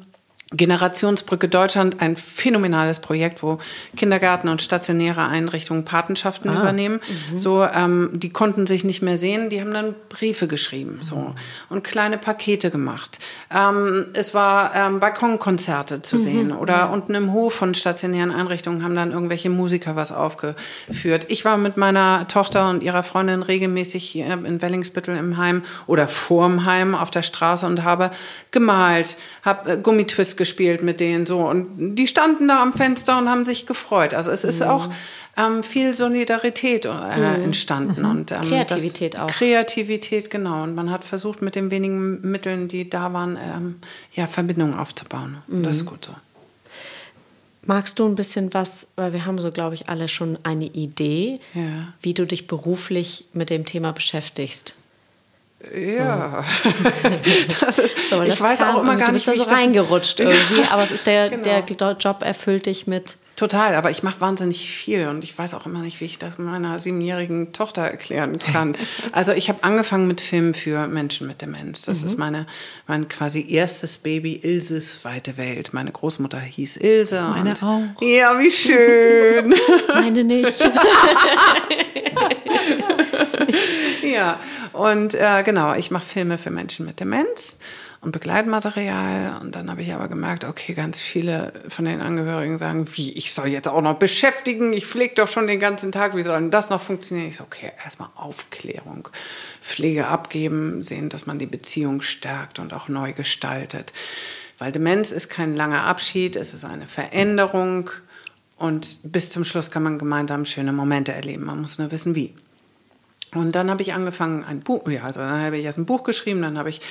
Speaker 1: Generationsbrücke Deutschland, ein phänomenales Projekt, wo Kindergärten und stationäre Einrichtungen Patenschaften ah, übernehmen. Mhm. So, ähm, die konnten sich nicht mehr sehen, die haben dann Briefe geschrieben so mhm. und kleine Pakete gemacht. Ähm, es war ähm, Balkonkonzerte zu mhm. sehen oder unten im Hof von stationären Einrichtungen haben dann irgendwelche Musiker was aufgeführt. Ich war mit meiner Tochter und ihrer Freundin regelmäßig hier in Wellingsbüttel im Heim oder vorm Heim auf der Straße und habe gemalt, habe äh, Gummitwist gespielt mit denen so und die standen da am Fenster und haben sich gefreut. Also es ist mhm. auch ähm, viel Solidarität äh, mhm. entstanden
Speaker 2: mhm.
Speaker 1: und
Speaker 2: ähm, Kreativität auch.
Speaker 1: Kreativität genau und man hat versucht mit den wenigen Mitteln, die da waren, ähm, ja Verbindungen aufzubauen. Mhm. Das ist gut so.
Speaker 2: Magst du ein bisschen was, weil wir haben so, glaube ich, alle schon eine Idee, ja. wie du dich beruflich mit dem Thema beschäftigst?
Speaker 1: Ja, das ist, so, das ich weiß auch immer gar nicht,
Speaker 2: wie da so ich reingerutscht irgendwie, aber es ist der, genau. der Job erfüllt dich mit.
Speaker 1: Total, aber ich mache wahnsinnig viel und ich weiß auch immer nicht, wie ich das meiner siebenjährigen Tochter erklären kann. also ich habe angefangen mit Filmen für Menschen mit Demenz. Das mhm. ist meine, mein quasi erstes Baby, Ilses weite Welt. Meine Großmutter hieß Ilse.
Speaker 3: Meine auch.
Speaker 1: Ja, wie schön.
Speaker 2: meine nicht.
Speaker 1: Ja, und äh, genau, ich mache Filme für Menschen mit Demenz und Begleitmaterial. Und dann habe ich aber gemerkt, okay, ganz viele von den Angehörigen sagen, wie, ich soll jetzt auch noch beschäftigen, ich pflege doch schon den ganzen Tag, wie soll denn das noch funktionieren? Ich so, okay, erstmal Aufklärung, Pflege abgeben, sehen, dass man die Beziehung stärkt und auch neu gestaltet. Weil Demenz ist kein langer Abschied, es ist eine Veränderung. Und bis zum Schluss kann man gemeinsam schöne Momente erleben. Man muss nur wissen, wie. Und dann habe ich angefangen, ein Buch, ja, also dann habe ich erst ein Buch geschrieben, dann habe ich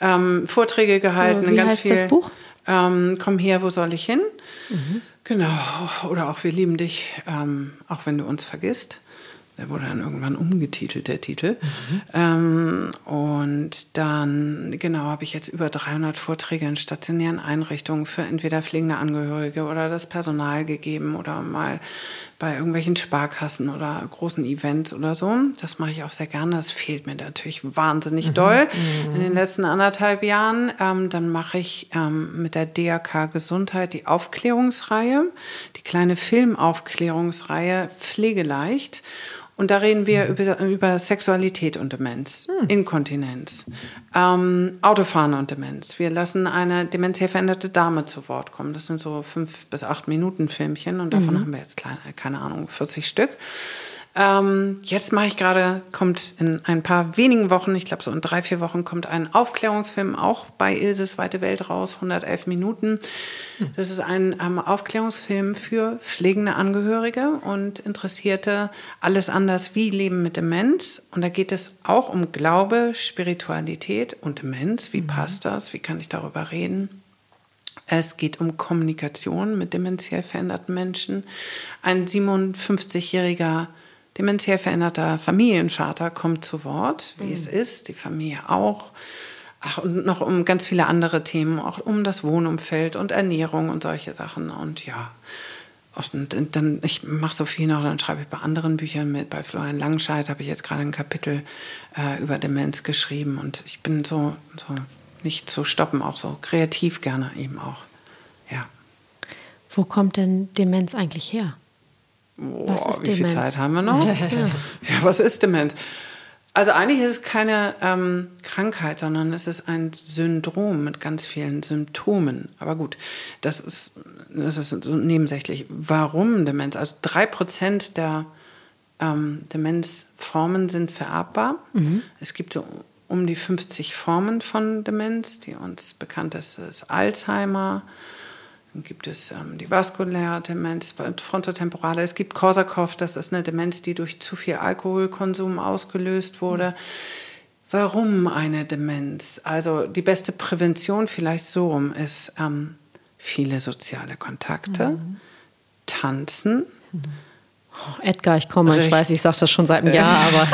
Speaker 1: ähm, Vorträge gehalten.
Speaker 2: Wie ganz heißt viel, das Buch?
Speaker 1: Ähm, Komm her, wo soll ich hin? Mhm. Genau, oder auch Wir lieben dich, ähm, auch wenn du uns vergisst. Der wurde dann irgendwann umgetitelt, der Titel. Mhm. Ähm, und dann, genau, habe ich jetzt über 300 Vorträge in stationären Einrichtungen für entweder pflegende Angehörige oder das Personal gegeben oder mal bei irgendwelchen Sparkassen oder großen Events oder so. Das mache ich auch sehr gerne. Das fehlt mir natürlich wahnsinnig mhm. doll mhm. in den letzten anderthalb Jahren. Ähm, dann mache ich ähm, mit der DRK Gesundheit die Aufklärungsreihe, die kleine Filmaufklärungsreihe Pflegeleicht. Und da reden wir mhm. über, über Sexualität und Demenz, mhm. Inkontinenz, ähm, Autofahren und Demenz. Wir lassen eine dementiell veränderte Dame zu Wort kommen. Das sind so fünf bis acht Minuten Filmchen und davon mhm. haben wir jetzt kleine, keine Ahnung, 40 Stück. Ähm, jetzt mache ich gerade, kommt in ein paar wenigen Wochen, ich glaube so in drei, vier Wochen, kommt ein Aufklärungsfilm auch bei Ilses Weite Welt raus, 111 Minuten. Das ist ein ähm, Aufklärungsfilm für pflegende Angehörige und Interessierte, alles anders wie Leben mit Demenz. Und da geht es auch um Glaube, Spiritualität und Demenz. Wie mhm. passt das? Wie kann ich darüber reden? Es geht um Kommunikation mit dementiell veränderten Menschen. Ein 57-jähriger dementiell veränderter Familienvater kommt zu Wort, wie mhm. es ist, die Familie auch. Ach, und noch um ganz viele andere Themen, auch um das Wohnumfeld und Ernährung und solche Sachen. Und ja, und dann, ich mache so viel noch, dann schreibe ich bei anderen Büchern mit. Bei Florian Langscheid habe ich jetzt gerade ein Kapitel äh, über Demenz geschrieben. Und ich bin so, so nicht zu stoppen, auch so kreativ gerne eben auch. Ja.
Speaker 2: Wo kommt denn Demenz eigentlich her?
Speaker 1: Boah, wie viel Zeit haben wir noch? ja. ja, was ist Demenz? Also eigentlich ist es keine ähm, Krankheit, sondern es ist ein Syndrom mit ganz vielen Symptomen. Aber gut, das ist, das ist so nebensächlich. Warum Demenz? Also drei Prozent der ähm, Demenzformen sind vererbbar. Mhm. Es gibt so um die 50 Formen von Demenz, die uns bekannt ist, ist Alzheimer, dann gibt es ähm, die vaskuläre Demenz, frontotemporale. Es gibt Korsakow, das ist eine Demenz, die durch zu viel Alkoholkonsum ausgelöst wurde. Warum eine Demenz? Also die beste Prävention vielleicht so rum ist ähm, viele soziale Kontakte, mhm. Tanzen.
Speaker 2: Mhm. Oh, Edgar, ich komme. Richt ich weiß, ich sage das schon seit einem Jahr, aber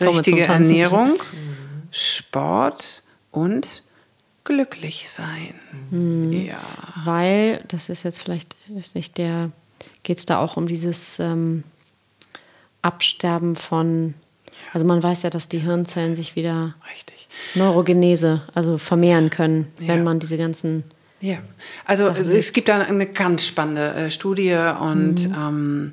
Speaker 1: richtige Ernährung, mhm. Sport und glücklich sein.
Speaker 2: Mhm. Ja. Weil, das ist jetzt vielleicht ist nicht der, geht es da auch um dieses ähm, Absterben von, also man weiß ja, dass die Hirnzellen sich wieder
Speaker 1: Richtig.
Speaker 2: Neurogenese, also vermehren können, ja. wenn man diese ganzen
Speaker 1: Ja, also es gibt da eine ganz spannende äh, Studie und mhm. ähm,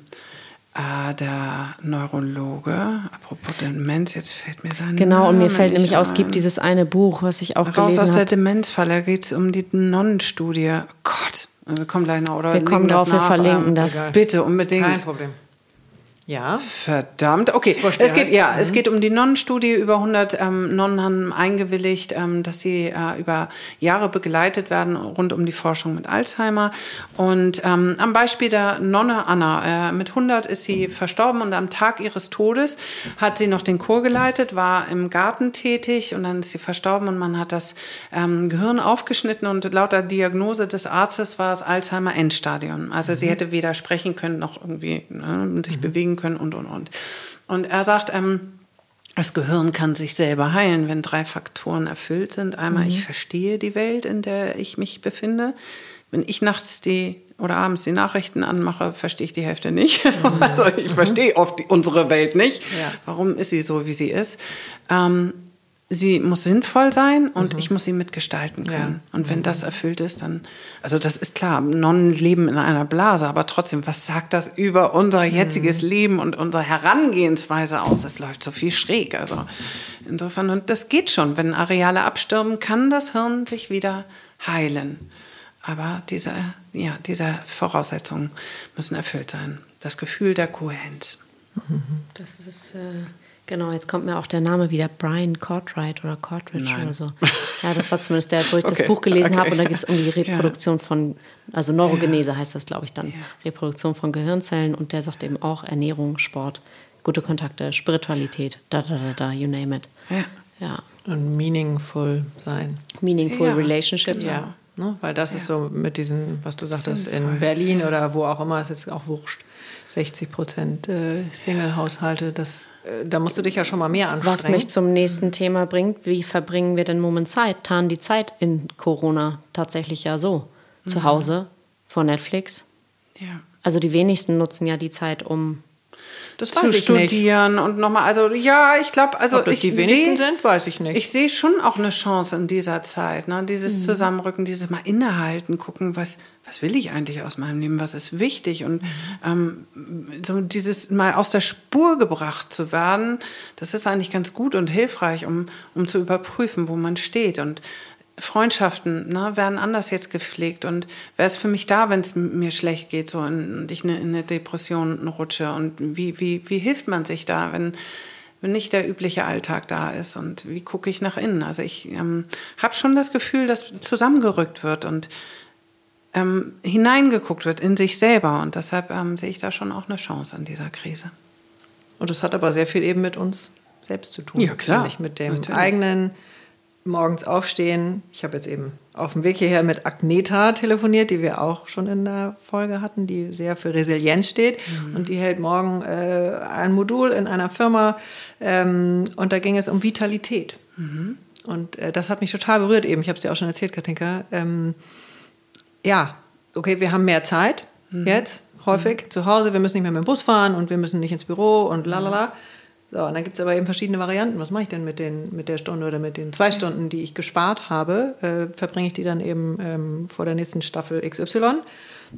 Speaker 1: äh, der Neurologe, apropos Demenz, jetzt fällt mir sein
Speaker 2: Genau, Name und mir fällt nämlich aus, es gibt dieses eine Buch, was ich auch Raus gelesen
Speaker 1: aus
Speaker 2: der
Speaker 1: Demenzfalle, da geht es um die Nonnenstudie. Gott, wir kommen gleich noch, oder?
Speaker 2: Wir kommen drauf, wir verlinken ähm, das.
Speaker 1: Bitte, unbedingt.
Speaker 3: Kein Problem. Ja.
Speaker 1: Verdammt. Okay, es geht, ja, mhm. es geht um die Nonnenstudie. Über 100 ähm, Nonnen haben eingewilligt, ähm, dass sie äh, über Jahre begleitet werden rund um die Forschung mit Alzheimer. Und ähm, am Beispiel der Nonne Anna, äh, mit 100 ist sie verstorben und am Tag ihres Todes hat sie noch den Chor geleitet, war im Garten tätig und dann ist sie verstorben und man hat das ähm, Gehirn aufgeschnitten und laut der Diagnose des Arztes war es Alzheimer Endstadium. Also mhm. sie hätte weder sprechen können noch irgendwie ne, sich mhm. bewegen bewegen können und, und, und. Und er sagt, ähm, das Gehirn kann sich selber heilen, wenn drei Faktoren erfüllt sind. Einmal, mhm. ich verstehe die Welt, in der ich mich befinde. Wenn ich nachts die oder abends die Nachrichten anmache, verstehe ich die Hälfte nicht. Mhm. Also ich verstehe oft die, unsere Welt nicht. Ja. Warum ist sie so, wie sie ist? Ähm, sie muss sinnvoll sein und mhm. ich muss sie mitgestalten können. Ja. Und wenn mhm. das erfüllt ist, dann, also das ist klar, Nonnen leben in einer Blase, aber trotzdem, was sagt das über unser jetziges mhm. Leben und unsere Herangehensweise aus? Es läuft so viel schräg. Also insofern, und das geht schon. Wenn Areale abstürmen, kann das Hirn sich wieder heilen. Aber diese, ja, diese Voraussetzungen müssen erfüllt sein. Das Gefühl der Kohärenz.
Speaker 2: Mhm. Das ist. Äh Genau, jetzt kommt mir auch der Name wieder, Brian Cartwright oder Cartridge Nein. oder so. Ja, das war zumindest der, wo ich okay. das Buch gelesen okay. habe und da geht es um die Reproduktion ja. von, also Neurogenese ja. heißt das, glaube ich, dann. Ja. Reproduktion von Gehirnzellen und der sagt eben auch Ernährung, Sport, gute Kontakte, Spiritualität, da, da, da, da, you name it.
Speaker 3: Ja. ja. Und meaningful sein.
Speaker 2: Meaningful Relationships.
Speaker 3: Ja. Ne? Weil das ist so mit diesen, was du sagtest, Sinnvoll. in Berlin oder wo auch immer, ist jetzt auch wurscht 60 Prozent äh, Single-Haushalte, das, äh, da musst du dich ja schon mal mehr anstrengen.
Speaker 2: Was mich zum nächsten Thema bringt, wie verbringen wir denn Moment Zeit? Tarn die Zeit in Corona tatsächlich ja so? Mhm. Zu Hause, vor Netflix?
Speaker 1: Ja.
Speaker 2: Also die wenigsten nutzen ja die Zeit, um
Speaker 1: das zu studieren nicht. und nochmal, also ja, ich glaube, also
Speaker 3: Ob das
Speaker 1: ich
Speaker 3: die wenigsten seh, sind, weiß ich nicht.
Speaker 1: Ich sehe schon auch eine Chance in dieser Zeit, ne? dieses mhm. Zusammenrücken, dieses mal innehalten, gucken, was, was will ich eigentlich aus meinem Leben, was ist wichtig und ähm, so dieses mal aus der Spur gebracht zu werden, das ist eigentlich ganz gut und hilfreich, um, um zu überprüfen, wo man steht und Freundschaften ne, werden anders jetzt gepflegt und wer ist für mich da, wenn es mir schlecht geht so und ich in eine Depression rutsche und wie, wie, wie hilft man sich da, wenn, wenn nicht der übliche Alltag da ist und wie gucke ich nach innen. Also ich ähm, habe schon das Gefühl, dass zusammengerückt wird und ähm, hineingeguckt wird in sich selber und deshalb ähm, sehe ich da schon auch eine Chance an dieser Krise.
Speaker 3: Und das hat aber sehr viel eben mit uns selbst zu tun.
Speaker 1: Ja, klar.
Speaker 3: Mit dem Natürlich. eigenen morgens aufstehen. Ich habe jetzt eben auf dem Weg hierher mit Agneta telefoniert, die wir auch schon in der Folge hatten, die sehr für Resilienz steht. Mhm. Und die hält morgen äh, ein Modul in einer Firma. Ähm, und da ging es um Vitalität. Mhm. Und äh, das hat mich total berührt eben. Ich habe es dir auch schon erzählt, Katinka. Ähm, ja, okay, wir haben mehr Zeit mhm. jetzt, häufig mhm. zu Hause. Wir müssen nicht mehr mit dem Bus fahren und wir müssen nicht ins Büro und lalala. Mhm. So, und dann gibt es aber eben verschiedene Varianten. Was mache ich denn mit, den, mit der Stunde oder mit den zwei Stunden, die ich gespart habe? Äh, verbringe ich die dann eben ähm, vor der nächsten Staffel XY?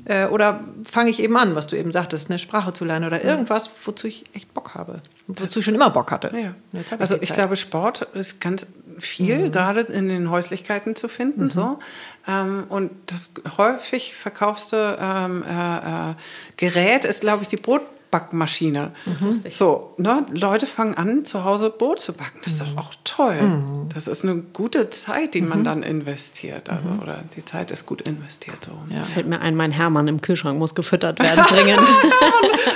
Speaker 3: Äh, oder fange ich eben an, was du eben sagtest, eine Sprache zu lernen oder irgendwas, wozu ich echt Bock habe. Wozu ich schon immer Bock hatte.
Speaker 1: Ja. Also ich glaube, Sport ist ganz viel, mhm. gerade in den Häuslichkeiten zu finden. Mhm. So. Ähm, und das häufig verkaufste ähm, äh, äh Gerät ist, glaube ich, die Brot Backmaschine. Mhm. So, ne? Leute fangen an, zu Hause Brot zu backen. Das ist mhm. doch auch toll. Mhm. Das ist eine gute Zeit, die man mhm. dann investiert. Also, mhm. Oder die Zeit ist gut investiert. So.
Speaker 2: Ja. Fällt mir ein, mein Hermann im Kühlschrank muss gefüttert werden, dringend.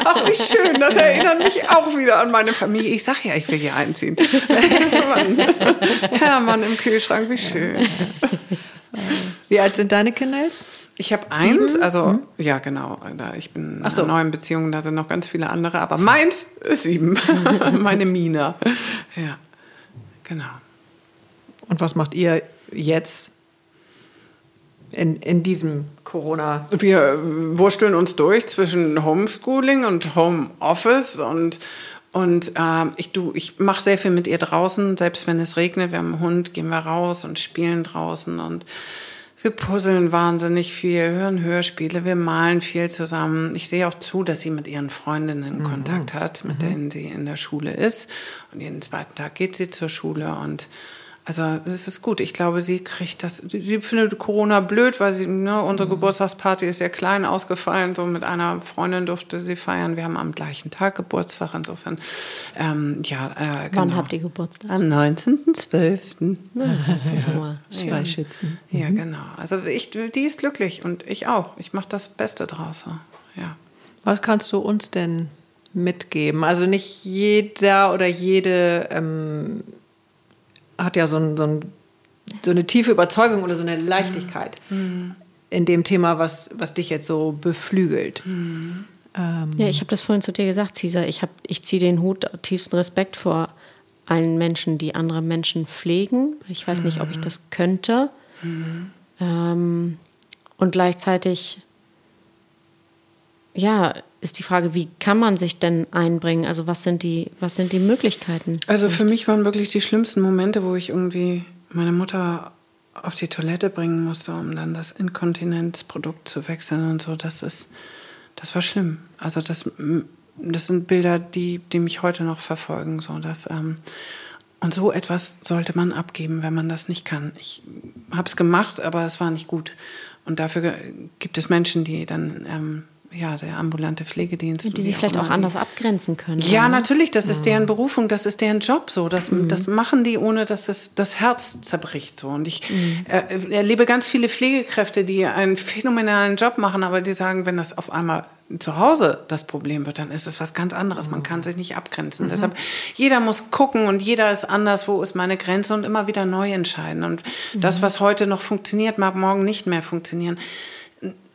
Speaker 1: Ach, wie schön. Das erinnert mich auch wieder an meine Familie. Ich sage ja, ich will hier einziehen. Hermann im Kühlschrank, wie schön.
Speaker 3: Wie alt sind deine Kinder jetzt?
Speaker 1: Ich habe eins, also mhm. ja genau, ich bin in so. einer neuen Beziehung, da sind noch ganz viele andere, aber meins ist sieben, meine Mina. Ja, genau.
Speaker 3: Und was macht ihr jetzt in, in diesem Corona?
Speaker 1: Wir wursteln uns durch zwischen Homeschooling und Homeoffice und und äh, ich, ich mache sehr viel mit ihr draußen, selbst wenn es regnet. Wir haben einen Hund, gehen wir raus und spielen draußen und Wir puzzeln wahnsinnig viel, hören Hörspiele, wir malen viel zusammen. Ich sehe auch zu, dass sie mit ihren Freundinnen mhm. Kontakt hat, mit mhm. denen sie in der Schule ist. Und jeden zweiten Tag geht sie zur Schule und also es ist gut. Ich glaube, sie kriegt das. Sie findet Corona blöd, weil sie, ne, unsere mhm. Geburtstagsparty ist sehr klein ausgefallen. So mit einer Freundin durfte sie feiern. Wir haben am gleichen Tag Geburtstag. Insofern, ähm, ja.
Speaker 2: Äh, genau. Wann habt ihr Geburtstag?
Speaker 1: Am 19.12.
Speaker 2: ja. Zwei
Speaker 1: Schützen. Ja, genau. Also ich, die ist glücklich und ich auch. Ich mache das Beste draus. Ja.
Speaker 3: Was kannst du uns denn mitgeben? Also nicht jeder oder jede ähm, hat ja so, ein, so, ein, so, eine tiefe Überzeugung oder so eine Leichtigkeit mhm. in dem Thema, was, was dich jetzt so beflügelt. Mhm.
Speaker 2: Ähm. Ja, ich habe das vorhin zu dir gesagt, Cesar. Ich, ich ziehe den Hut, tiefsten Respekt vor allen Menschen, die andere Menschen pflegen. Ich weiß nicht, ob ich das könnte. Mhm. Ähm, und gleichzeitig, ja, ist die Frage, wie kann man sich denn einbringen? Also was sind die, was sind die Möglichkeiten?
Speaker 1: Also für mich waren wirklich die schlimmsten Momente, wo ich irgendwie meine Mutter auf die Toilette bringen musste, um dann das Inkontinenzprodukt zu wechseln und so. Das ist, das war schlimm. Also das, das sind Bilder, die, die mich heute noch verfolgen. So, dass, ähm, und so etwas sollte man abgeben, wenn man das nicht kann. Ich habe es gemacht, aber es war nicht gut. Und dafür gibt es Menschen, die dann ähm, ja, der ambulante Pflegedienst.
Speaker 2: Die sich vielleicht auch, auch anders abgrenzen können.
Speaker 1: Ja, ja, natürlich, das ist deren Berufung, das ist deren Job so. Das, mhm. das machen die, ohne dass es das Herz zerbricht. So. Und ich mhm. äh, erlebe ganz viele Pflegekräfte, die einen phänomenalen Job machen, aber die sagen, wenn das auf einmal zu Hause das Problem wird, dann ist es was ganz anderes. Man kann sich nicht abgrenzen. Mhm. Deshalb, jeder muss gucken und jeder ist anders, wo ist meine Grenze und immer wieder neu entscheiden. Und das, mhm. was heute noch funktioniert, mag morgen nicht mehr funktionieren.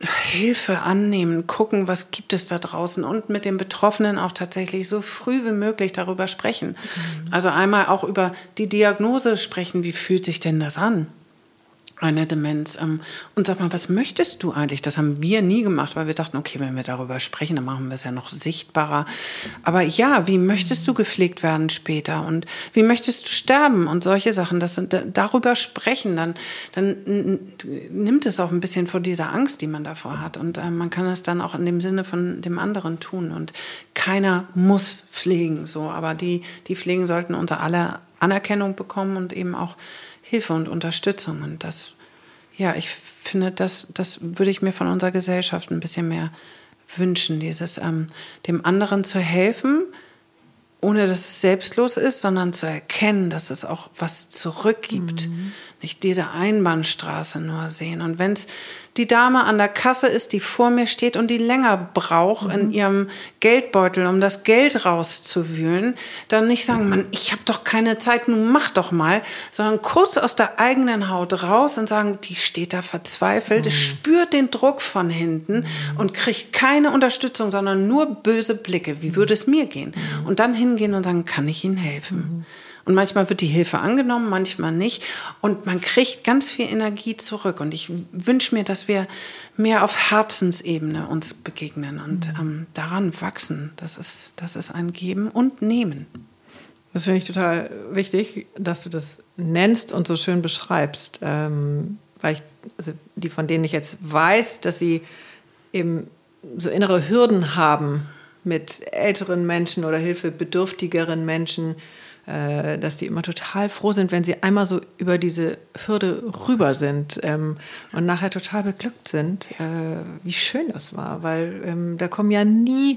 Speaker 1: Hilfe annehmen, gucken, was gibt es da draußen und mit den Betroffenen auch tatsächlich so früh wie möglich darüber sprechen. Mhm. Also einmal auch über die Diagnose sprechen, wie fühlt sich denn das an? Eine Demenz. Ähm, und sag mal, was möchtest du eigentlich? Das haben wir nie gemacht, weil wir dachten, okay, wenn wir darüber sprechen, dann machen wir es ja noch sichtbarer. Aber ja, wie möchtest du gepflegt werden später? Und wie möchtest du sterben? Und solche Sachen, das sind, darüber sprechen, dann, dann nimmt es auch ein bisschen vor dieser Angst, die man davor hat. Und äh, man kann es dann auch in dem Sinne von dem anderen tun. Und keiner muss pflegen, so. Aber die, die pflegen sollten unser aller Anerkennung bekommen und eben auch Hilfe und Unterstützung. Und das, ja, ich finde, das, das würde ich mir von unserer Gesellschaft ein bisschen mehr wünschen, dieses ähm, dem anderen zu helfen, ohne dass es selbstlos ist, sondern zu erkennen, dass es auch was zurückgibt. Mhm. Nicht diese Einbahnstraße nur sehen. Und wenn es die Dame an der Kasse ist, die vor mir steht und die länger braucht mhm. in ihrem Geldbeutel, um das Geld rauszuwühlen, dann nicht sagen, man, ich habe doch keine Zeit, nun mach doch mal, sondern kurz aus der eigenen Haut raus und sagen, die steht da verzweifelt, mhm. spürt den Druck von hinten mhm. und kriegt keine Unterstützung, sondern nur böse Blicke. Wie würde es mir gehen? Mhm. Und dann hingehen und sagen, kann ich Ihnen helfen? Und manchmal wird die Hilfe angenommen, manchmal nicht. Und man kriegt ganz viel Energie zurück. Und ich wünsche mir, dass wir mehr auf Herzensebene uns begegnen und mhm. ähm, daran wachsen. Das ist, das ist ein Geben und Nehmen.
Speaker 3: Das finde ich total wichtig, dass du das nennst und so schön beschreibst. Ähm, weil ich, also die von denen ich jetzt weiß, dass sie eben so innere Hürden haben mit älteren Menschen oder hilfebedürftigeren Menschen, äh, dass die immer total froh sind, wenn sie einmal so über diese Hürde rüber sind ähm, und nachher total beglückt sind, äh, wie schön das war, weil ähm, da kommen ja nie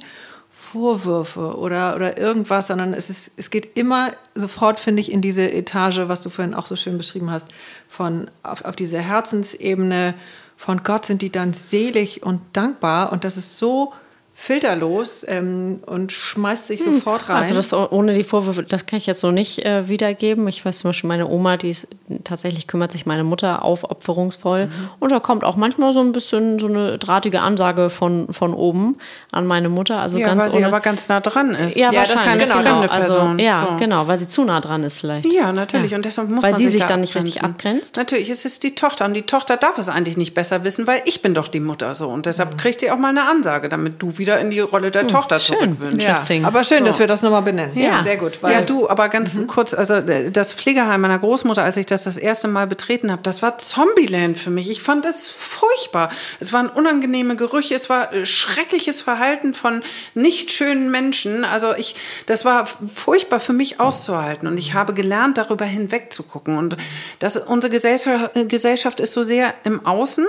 Speaker 3: Vorwürfe oder, oder irgendwas, sondern es, ist, es geht immer sofort, finde ich, in diese Etage, was du vorhin auch so schön beschrieben hast, von auf, auf diese Herzensebene, von Gott sind die dann selig und dankbar. Und das ist so filterlos ähm, und schmeißt sich hm. sofort rein.
Speaker 2: Also das ohne die Vorwürfe, das kann ich jetzt so nicht äh, wiedergeben. Ich weiß zum Beispiel, meine Oma, die ist tatsächlich kümmert sich meine Mutter aufopferungsvoll. Mhm. Und da kommt auch manchmal so ein bisschen so eine drahtige Ansage von, von oben an meine Mutter. Also
Speaker 1: ja,
Speaker 2: ganz
Speaker 1: weil sie aber ganz nah dran ist.
Speaker 2: Ja, ja wahrscheinlich. Das ist genau, also, ja, so. genau, weil sie zu nah dran ist vielleicht.
Speaker 1: Ja, natürlich. Ja. Und deshalb muss
Speaker 2: weil
Speaker 1: man
Speaker 2: sie
Speaker 1: sich,
Speaker 2: sich
Speaker 1: da
Speaker 2: dann nicht richtig abgrenzt.
Speaker 1: Natürlich, es ist die Tochter und die Tochter darf es eigentlich nicht besser wissen, weil ich bin doch die Mutter so und deshalb mhm. kriegt sie auch mal eine Ansage, damit du wieder wieder in die Rolle der Tochter
Speaker 2: schön.
Speaker 1: zurückwünscht.
Speaker 3: Ja, aber schön, dass wir das nochmal benennen.
Speaker 2: Ja.
Speaker 3: sehr gut.
Speaker 1: ja, du, aber ganz kurz, also äh, das Pflegeheim meiner Großmutter, als ich das das erste Mal betreten habe, das war Zombieland für mich. Ich fand das furchtbar. Es waren unangenehme Gerüche, es war äh, schreckliches Verhalten von nicht schönen Menschen. Also ich, das war furchtbar für mich auszuhalten und ich habe gelernt, darüber hinwegzugucken. Und das, unsere Gesellschaft, Gesellschaft ist so sehr im Außen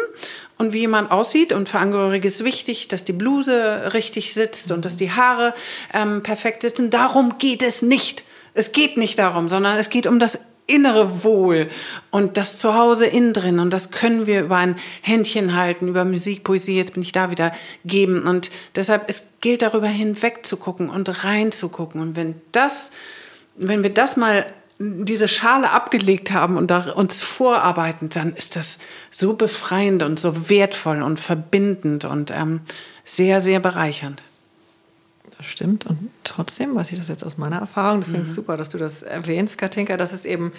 Speaker 1: und wie jemand aussieht. Und für Angehörige ist wichtig, dass die Bluse richtig sitzt und dass die Haare ähm, perfekt sitzen. Darum geht es nicht. Es geht nicht darum, sondern es geht um das innere Wohl und das Zuhause innen drin. Und das können wir über ein Händchen halten, über Musik, Poesie, jetzt bin ich da wieder, geben. Und deshalb, es gilt darüber hinweg zu gucken und reinzugucken. Und wenn das, wenn wir das mal diese Schale abgelegt haben und uns vorarbeiten, dann ist das so befreiend und so wertvoll und verbindend und ähm, sehr, sehr bereichernd.
Speaker 3: Das stimmt. Und trotzdem weiß ich das jetzt aus meiner Erfahrung, deswegen ist es super, dass du das erwähnst, Katinka, dass es eben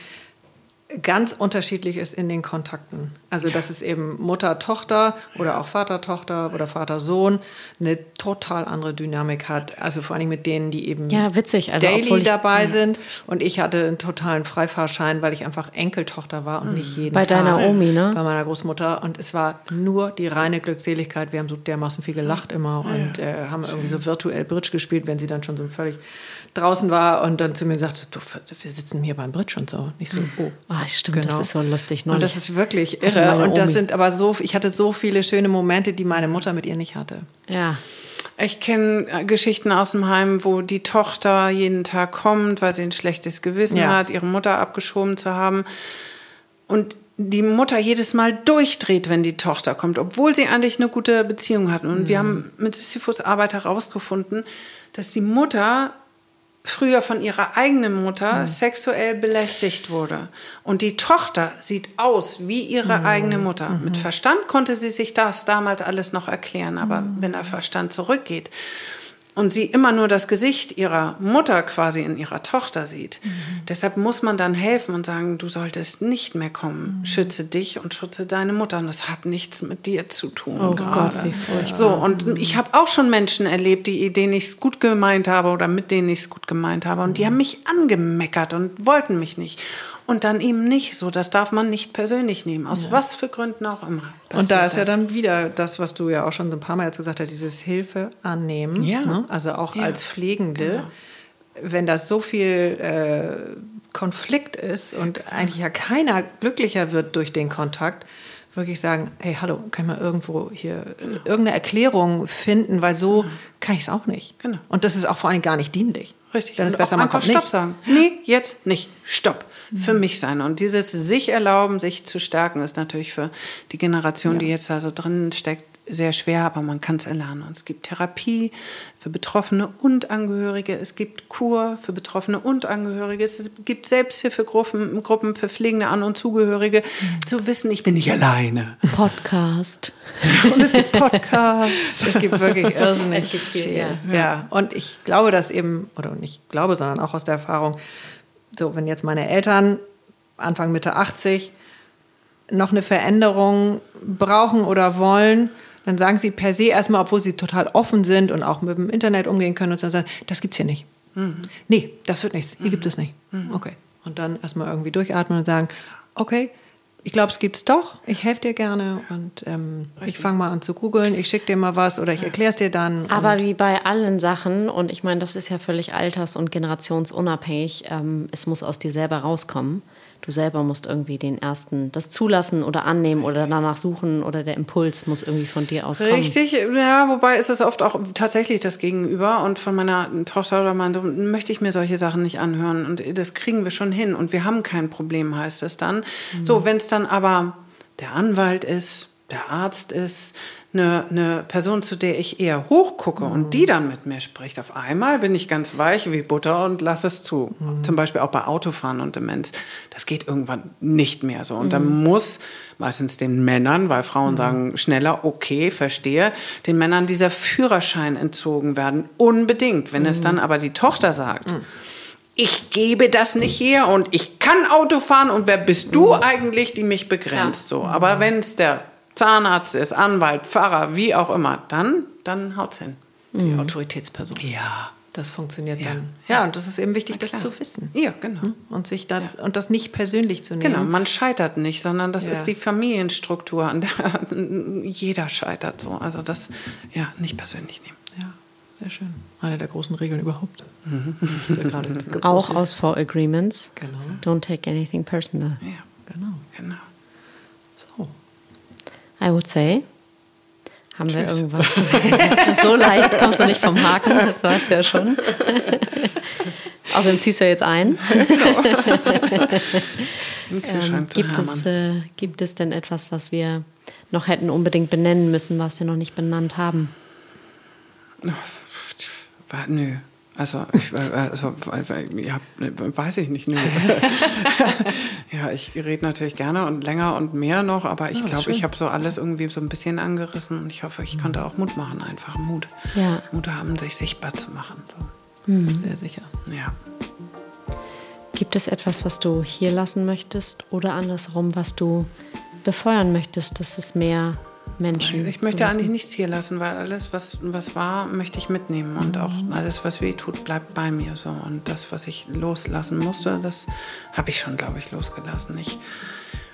Speaker 3: ganz unterschiedlich ist in den Kontakten. Also dass es eben Mutter-Tochter oder auch Vater-Tochter oder Vater-Sohn eine total andere Dynamik hat. Also vor allem mit denen, die eben
Speaker 2: Ja, witzig. Also,
Speaker 3: daily
Speaker 2: ich-
Speaker 3: dabei sind. Und ich hatte einen totalen Freifahrschein, weil ich einfach Enkeltochter war und nicht jeden
Speaker 2: Bei deiner
Speaker 3: Tag
Speaker 2: Omi, ne?
Speaker 3: Bei meiner Großmutter. Und es war nur die reine Glückseligkeit. Wir haben so dermaßen viel gelacht immer und äh, haben irgendwie so virtuell Bridge gespielt, wenn sie dann schon so völlig draußen war und dann zu mir sagte, du, wir sitzen hier beim Bridge und so. Nicht so, oh.
Speaker 2: Ah, stimmt, das ist so lustig.
Speaker 3: Und das
Speaker 2: Neulich
Speaker 3: ist wirklich irre. Und das sind aber so, ich hatte so viele schöne Momente, die meine Mutter mit ihr nicht hatte.
Speaker 2: Ja.
Speaker 1: Ich kenne äh, Geschichten aus dem Heim, wo die Tochter jeden Tag kommt, weil sie ein schlechtes Gewissen
Speaker 3: Ja.
Speaker 1: hat, ihre Mutter abgeschoben zu haben. Und die Mutter jedes Mal durchdreht, wenn die Tochter kommt, obwohl sie eigentlich eine gute Beziehung hatten. Und wir haben mit Sisyphus Arbeit herausgefunden, dass die Mutter früher von ihrer eigenen Mutter sexuell belästigt wurde. Und die Tochter sieht aus wie ihre eigene Mutter. Mit Verstand konnte sie sich das damals alles noch erklären, aber wenn der Verstand zurückgeht und sie immer nur das Gesicht ihrer Mutter quasi in ihrer Tochter sieht, deshalb muss man dann helfen und sagen, du solltest nicht mehr kommen. Schütze dich und schütze deine Mutter. Und das hat nichts mit dir zu tun.
Speaker 2: Oh
Speaker 1: gerade.
Speaker 2: Gott, wie furchtbar.
Speaker 1: So, und ich habe auch schon Menschen erlebt, die, denen ich es gut gemeint habe oder mit denen ich es gut gemeint habe. Und die haben mich angemeckert und wollten mich nicht. Und dann eben nicht so. Das darf man nicht persönlich nehmen. Aus was für Gründen auch immer.
Speaker 3: Und da ist ja
Speaker 1: das.
Speaker 3: dann wieder das, was du ja auch schon so ein paar Mal jetzt gesagt hast, dieses Hilfe annehmen.
Speaker 1: Ja.
Speaker 3: Ne? Also auch
Speaker 1: Ja.
Speaker 3: als Pflegende, wenn das so viel äh, Konflikt ist und eigentlich ja keiner glücklicher wird durch den Kontakt, wirklich sagen, hey, hallo, kann ich mal irgendwo hier
Speaker 1: Genau.
Speaker 3: irgendeine Erklärung finden, weil so kann ich es auch nicht.
Speaker 1: Genau.
Speaker 3: Und das ist auch vor allem gar nicht dienlich.
Speaker 1: Richtig.
Speaker 3: Dann ist
Speaker 1: und
Speaker 3: besser, man
Speaker 1: einfach Stopp
Speaker 3: nicht.
Speaker 1: sagen. Nee, jetzt nicht. Stopp. Für mich sein. Und dieses sich erlauben, sich zu stärken, ist natürlich für die Generation, die jetzt da so drin steckt, sehr schwer, aber man kann es erlernen. Und es gibt Therapie für Betroffene und Angehörige. Es gibt Kur für Betroffene und Angehörige. Es gibt Selbsthilfegruppen Gruppen für Pflegende An- und Zugehörige. Zu wissen, ich bin nicht alleine.
Speaker 2: Podcast.
Speaker 1: Und es gibt Podcasts.
Speaker 3: Es gibt wirklich irrsinnig
Speaker 2: Es gibt viel,
Speaker 3: viel.
Speaker 2: ja.
Speaker 3: Ja. und ich glaube, dass eben, oder nicht glaube, sondern auch aus der Erfahrung, so, wenn jetzt meine Eltern Anfang Mitte 80 noch eine Veränderung brauchen oder wollen, dann sagen sie per se erstmal, obwohl sie total offen sind und auch mit dem Internet umgehen können und so sagen, das gibt's hier nicht. Nee, das wird nichts. Hier gibt es nicht. Okay. Und dann erstmal irgendwie durchatmen und sagen, okay, ich glaube, es gibt's doch. Ich helfe dir gerne und ähm, ich fange mal an zu googeln. Ich schicke dir mal was oder ich erkläre es dir dann.
Speaker 2: Aber wie bei allen Sachen, und ich meine, das ist ja völlig alters- und generationsunabhängig, ähm, es muss aus dir selber rauskommen. Du selber musst irgendwie den ersten, das zulassen oder annehmen oder danach suchen oder der Impuls muss irgendwie von dir auskommen.
Speaker 1: Richtig, ja, wobei ist es oft auch tatsächlich das Gegenüber. Und von meiner Tochter oder meinem Sohn möchte ich mir solche Sachen nicht anhören. Und das kriegen wir schon hin. Und wir haben kein Problem, heißt es dann. So, wenn es dann aber der Anwalt ist, der Arzt ist, eine, eine Person, zu der ich eher hochgucke und die dann mit mir spricht. Auf einmal bin ich ganz weich wie Butter und lasse es zu. Zum Beispiel auch bei Autofahren und Demenz. Das geht irgendwann nicht mehr so. Und dann muss meistens den Männern, weil Frauen sagen schneller, okay, verstehe, den Männern dieser Führerschein entzogen werden. Unbedingt. Wenn es dann aber die Tochter sagt, ich gebe das nicht her und ich kann Auto fahren und wer bist du eigentlich, die mich begrenzt? So, aber wenn es der Zahnarzt ist, Anwalt, Pfarrer, wie auch immer, dann, dann haut's hin.
Speaker 3: die Autoritätsperson.
Speaker 1: Ja.
Speaker 3: Das funktioniert
Speaker 1: Ja.
Speaker 3: dann. Ja, und das ist eben wichtig, das zu wissen.
Speaker 1: Ja, genau.
Speaker 3: Und sich das und das nicht persönlich zu nehmen.
Speaker 1: Genau, man scheitert nicht, sondern das
Speaker 3: Ja.
Speaker 1: ist die Familienstruktur, an der jeder scheitert so. Also das, ja, nicht persönlich nehmen.
Speaker 3: Ja, sehr schön. Eine der großen Regeln überhaupt. Ja gepostet.
Speaker 2: Auch aus Four Agreements.
Speaker 3: Genau.
Speaker 2: Don't take anything personal.
Speaker 1: Ja,
Speaker 3: Genau.
Speaker 1: genau.
Speaker 2: I would say. Haben wir
Speaker 1: Tschüss.
Speaker 2: irgendwas? so leicht kommst du nicht vom Haken, das weißt du ja schon. Außerdem ziehst du jetzt ein.
Speaker 1: Im
Speaker 2: Ähm, gibt, es, äh, gibt es denn etwas, was wir noch hätten unbedingt benennen müssen, was wir noch nicht benannt haben?
Speaker 1: Nö. Also, ich, äh, also ja, weiß ich nicht, nö. ja, ich rede natürlich gerne und länger und mehr noch, aber ich
Speaker 3: Ah,
Speaker 1: glaube, ich habe so alles irgendwie so ein bisschen angerissen und ich hoffe, ich konnte auch Mut machen, einfach Mut.
Speaker 2: Ja.
Speaker 1: Mut haben, sich sichtbar zu machen. So.
Speaker 3: Sehr sicher.
Speaker 1: Ja.
Speaker 2: Gibt es etwas, was du hier lassen möchtest oder andersrum, was du befeuern möchtest, dass es mehr Menschen
Speaker 1: Ich möchte eigentlich nichts hier lassen, weil alles, was, was war, möchte ich mitnehmen. Und auch alles, was weh tut, bleibt bei mir so. Und das, was ich loslassen musste, das habe ich schon, glaube ich, losgelassen. Ich,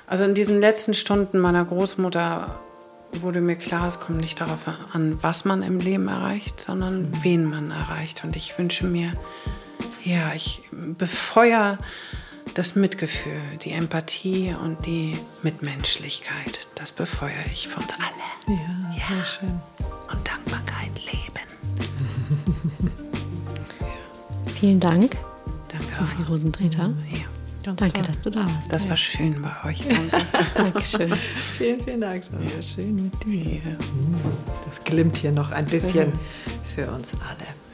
Speaker 1: also in diesen letzten Stunden meiner Großmutter wurde mir klar, es kommt nicht darauf an, was man im Leben erreicht, sondern wen man erreicht. Und ich wünsche mir, ja, ich befeuere das Mitgefühl, die Empathie und die Mitmenschlichkeit. Das befeuere ich für uns alle.
Speaker 3: Ja, sehr schön.
Speaker 1: Und Dankbarkeit leben.
Speaker 2: Vielen Dank,
Speaker 1: Danke.
Speaker 2: Sophie Rosentreter.
Speaker 1: Ja,
Speaker 3: Ganz
Speaker 2: Danke,
Speaker 3: toll.
Speaker 2: dass du da warst.
Speaker 1: das war schön bei euch. Danke.
Speaker 2: Dankeschön.
Speaker 3: Vielen, vielen Dank. Das war sehr schön mit dir.
Speaker 1: Ja.
Speaker 3: Das glimmt hier noch ein bisschen für uns alle.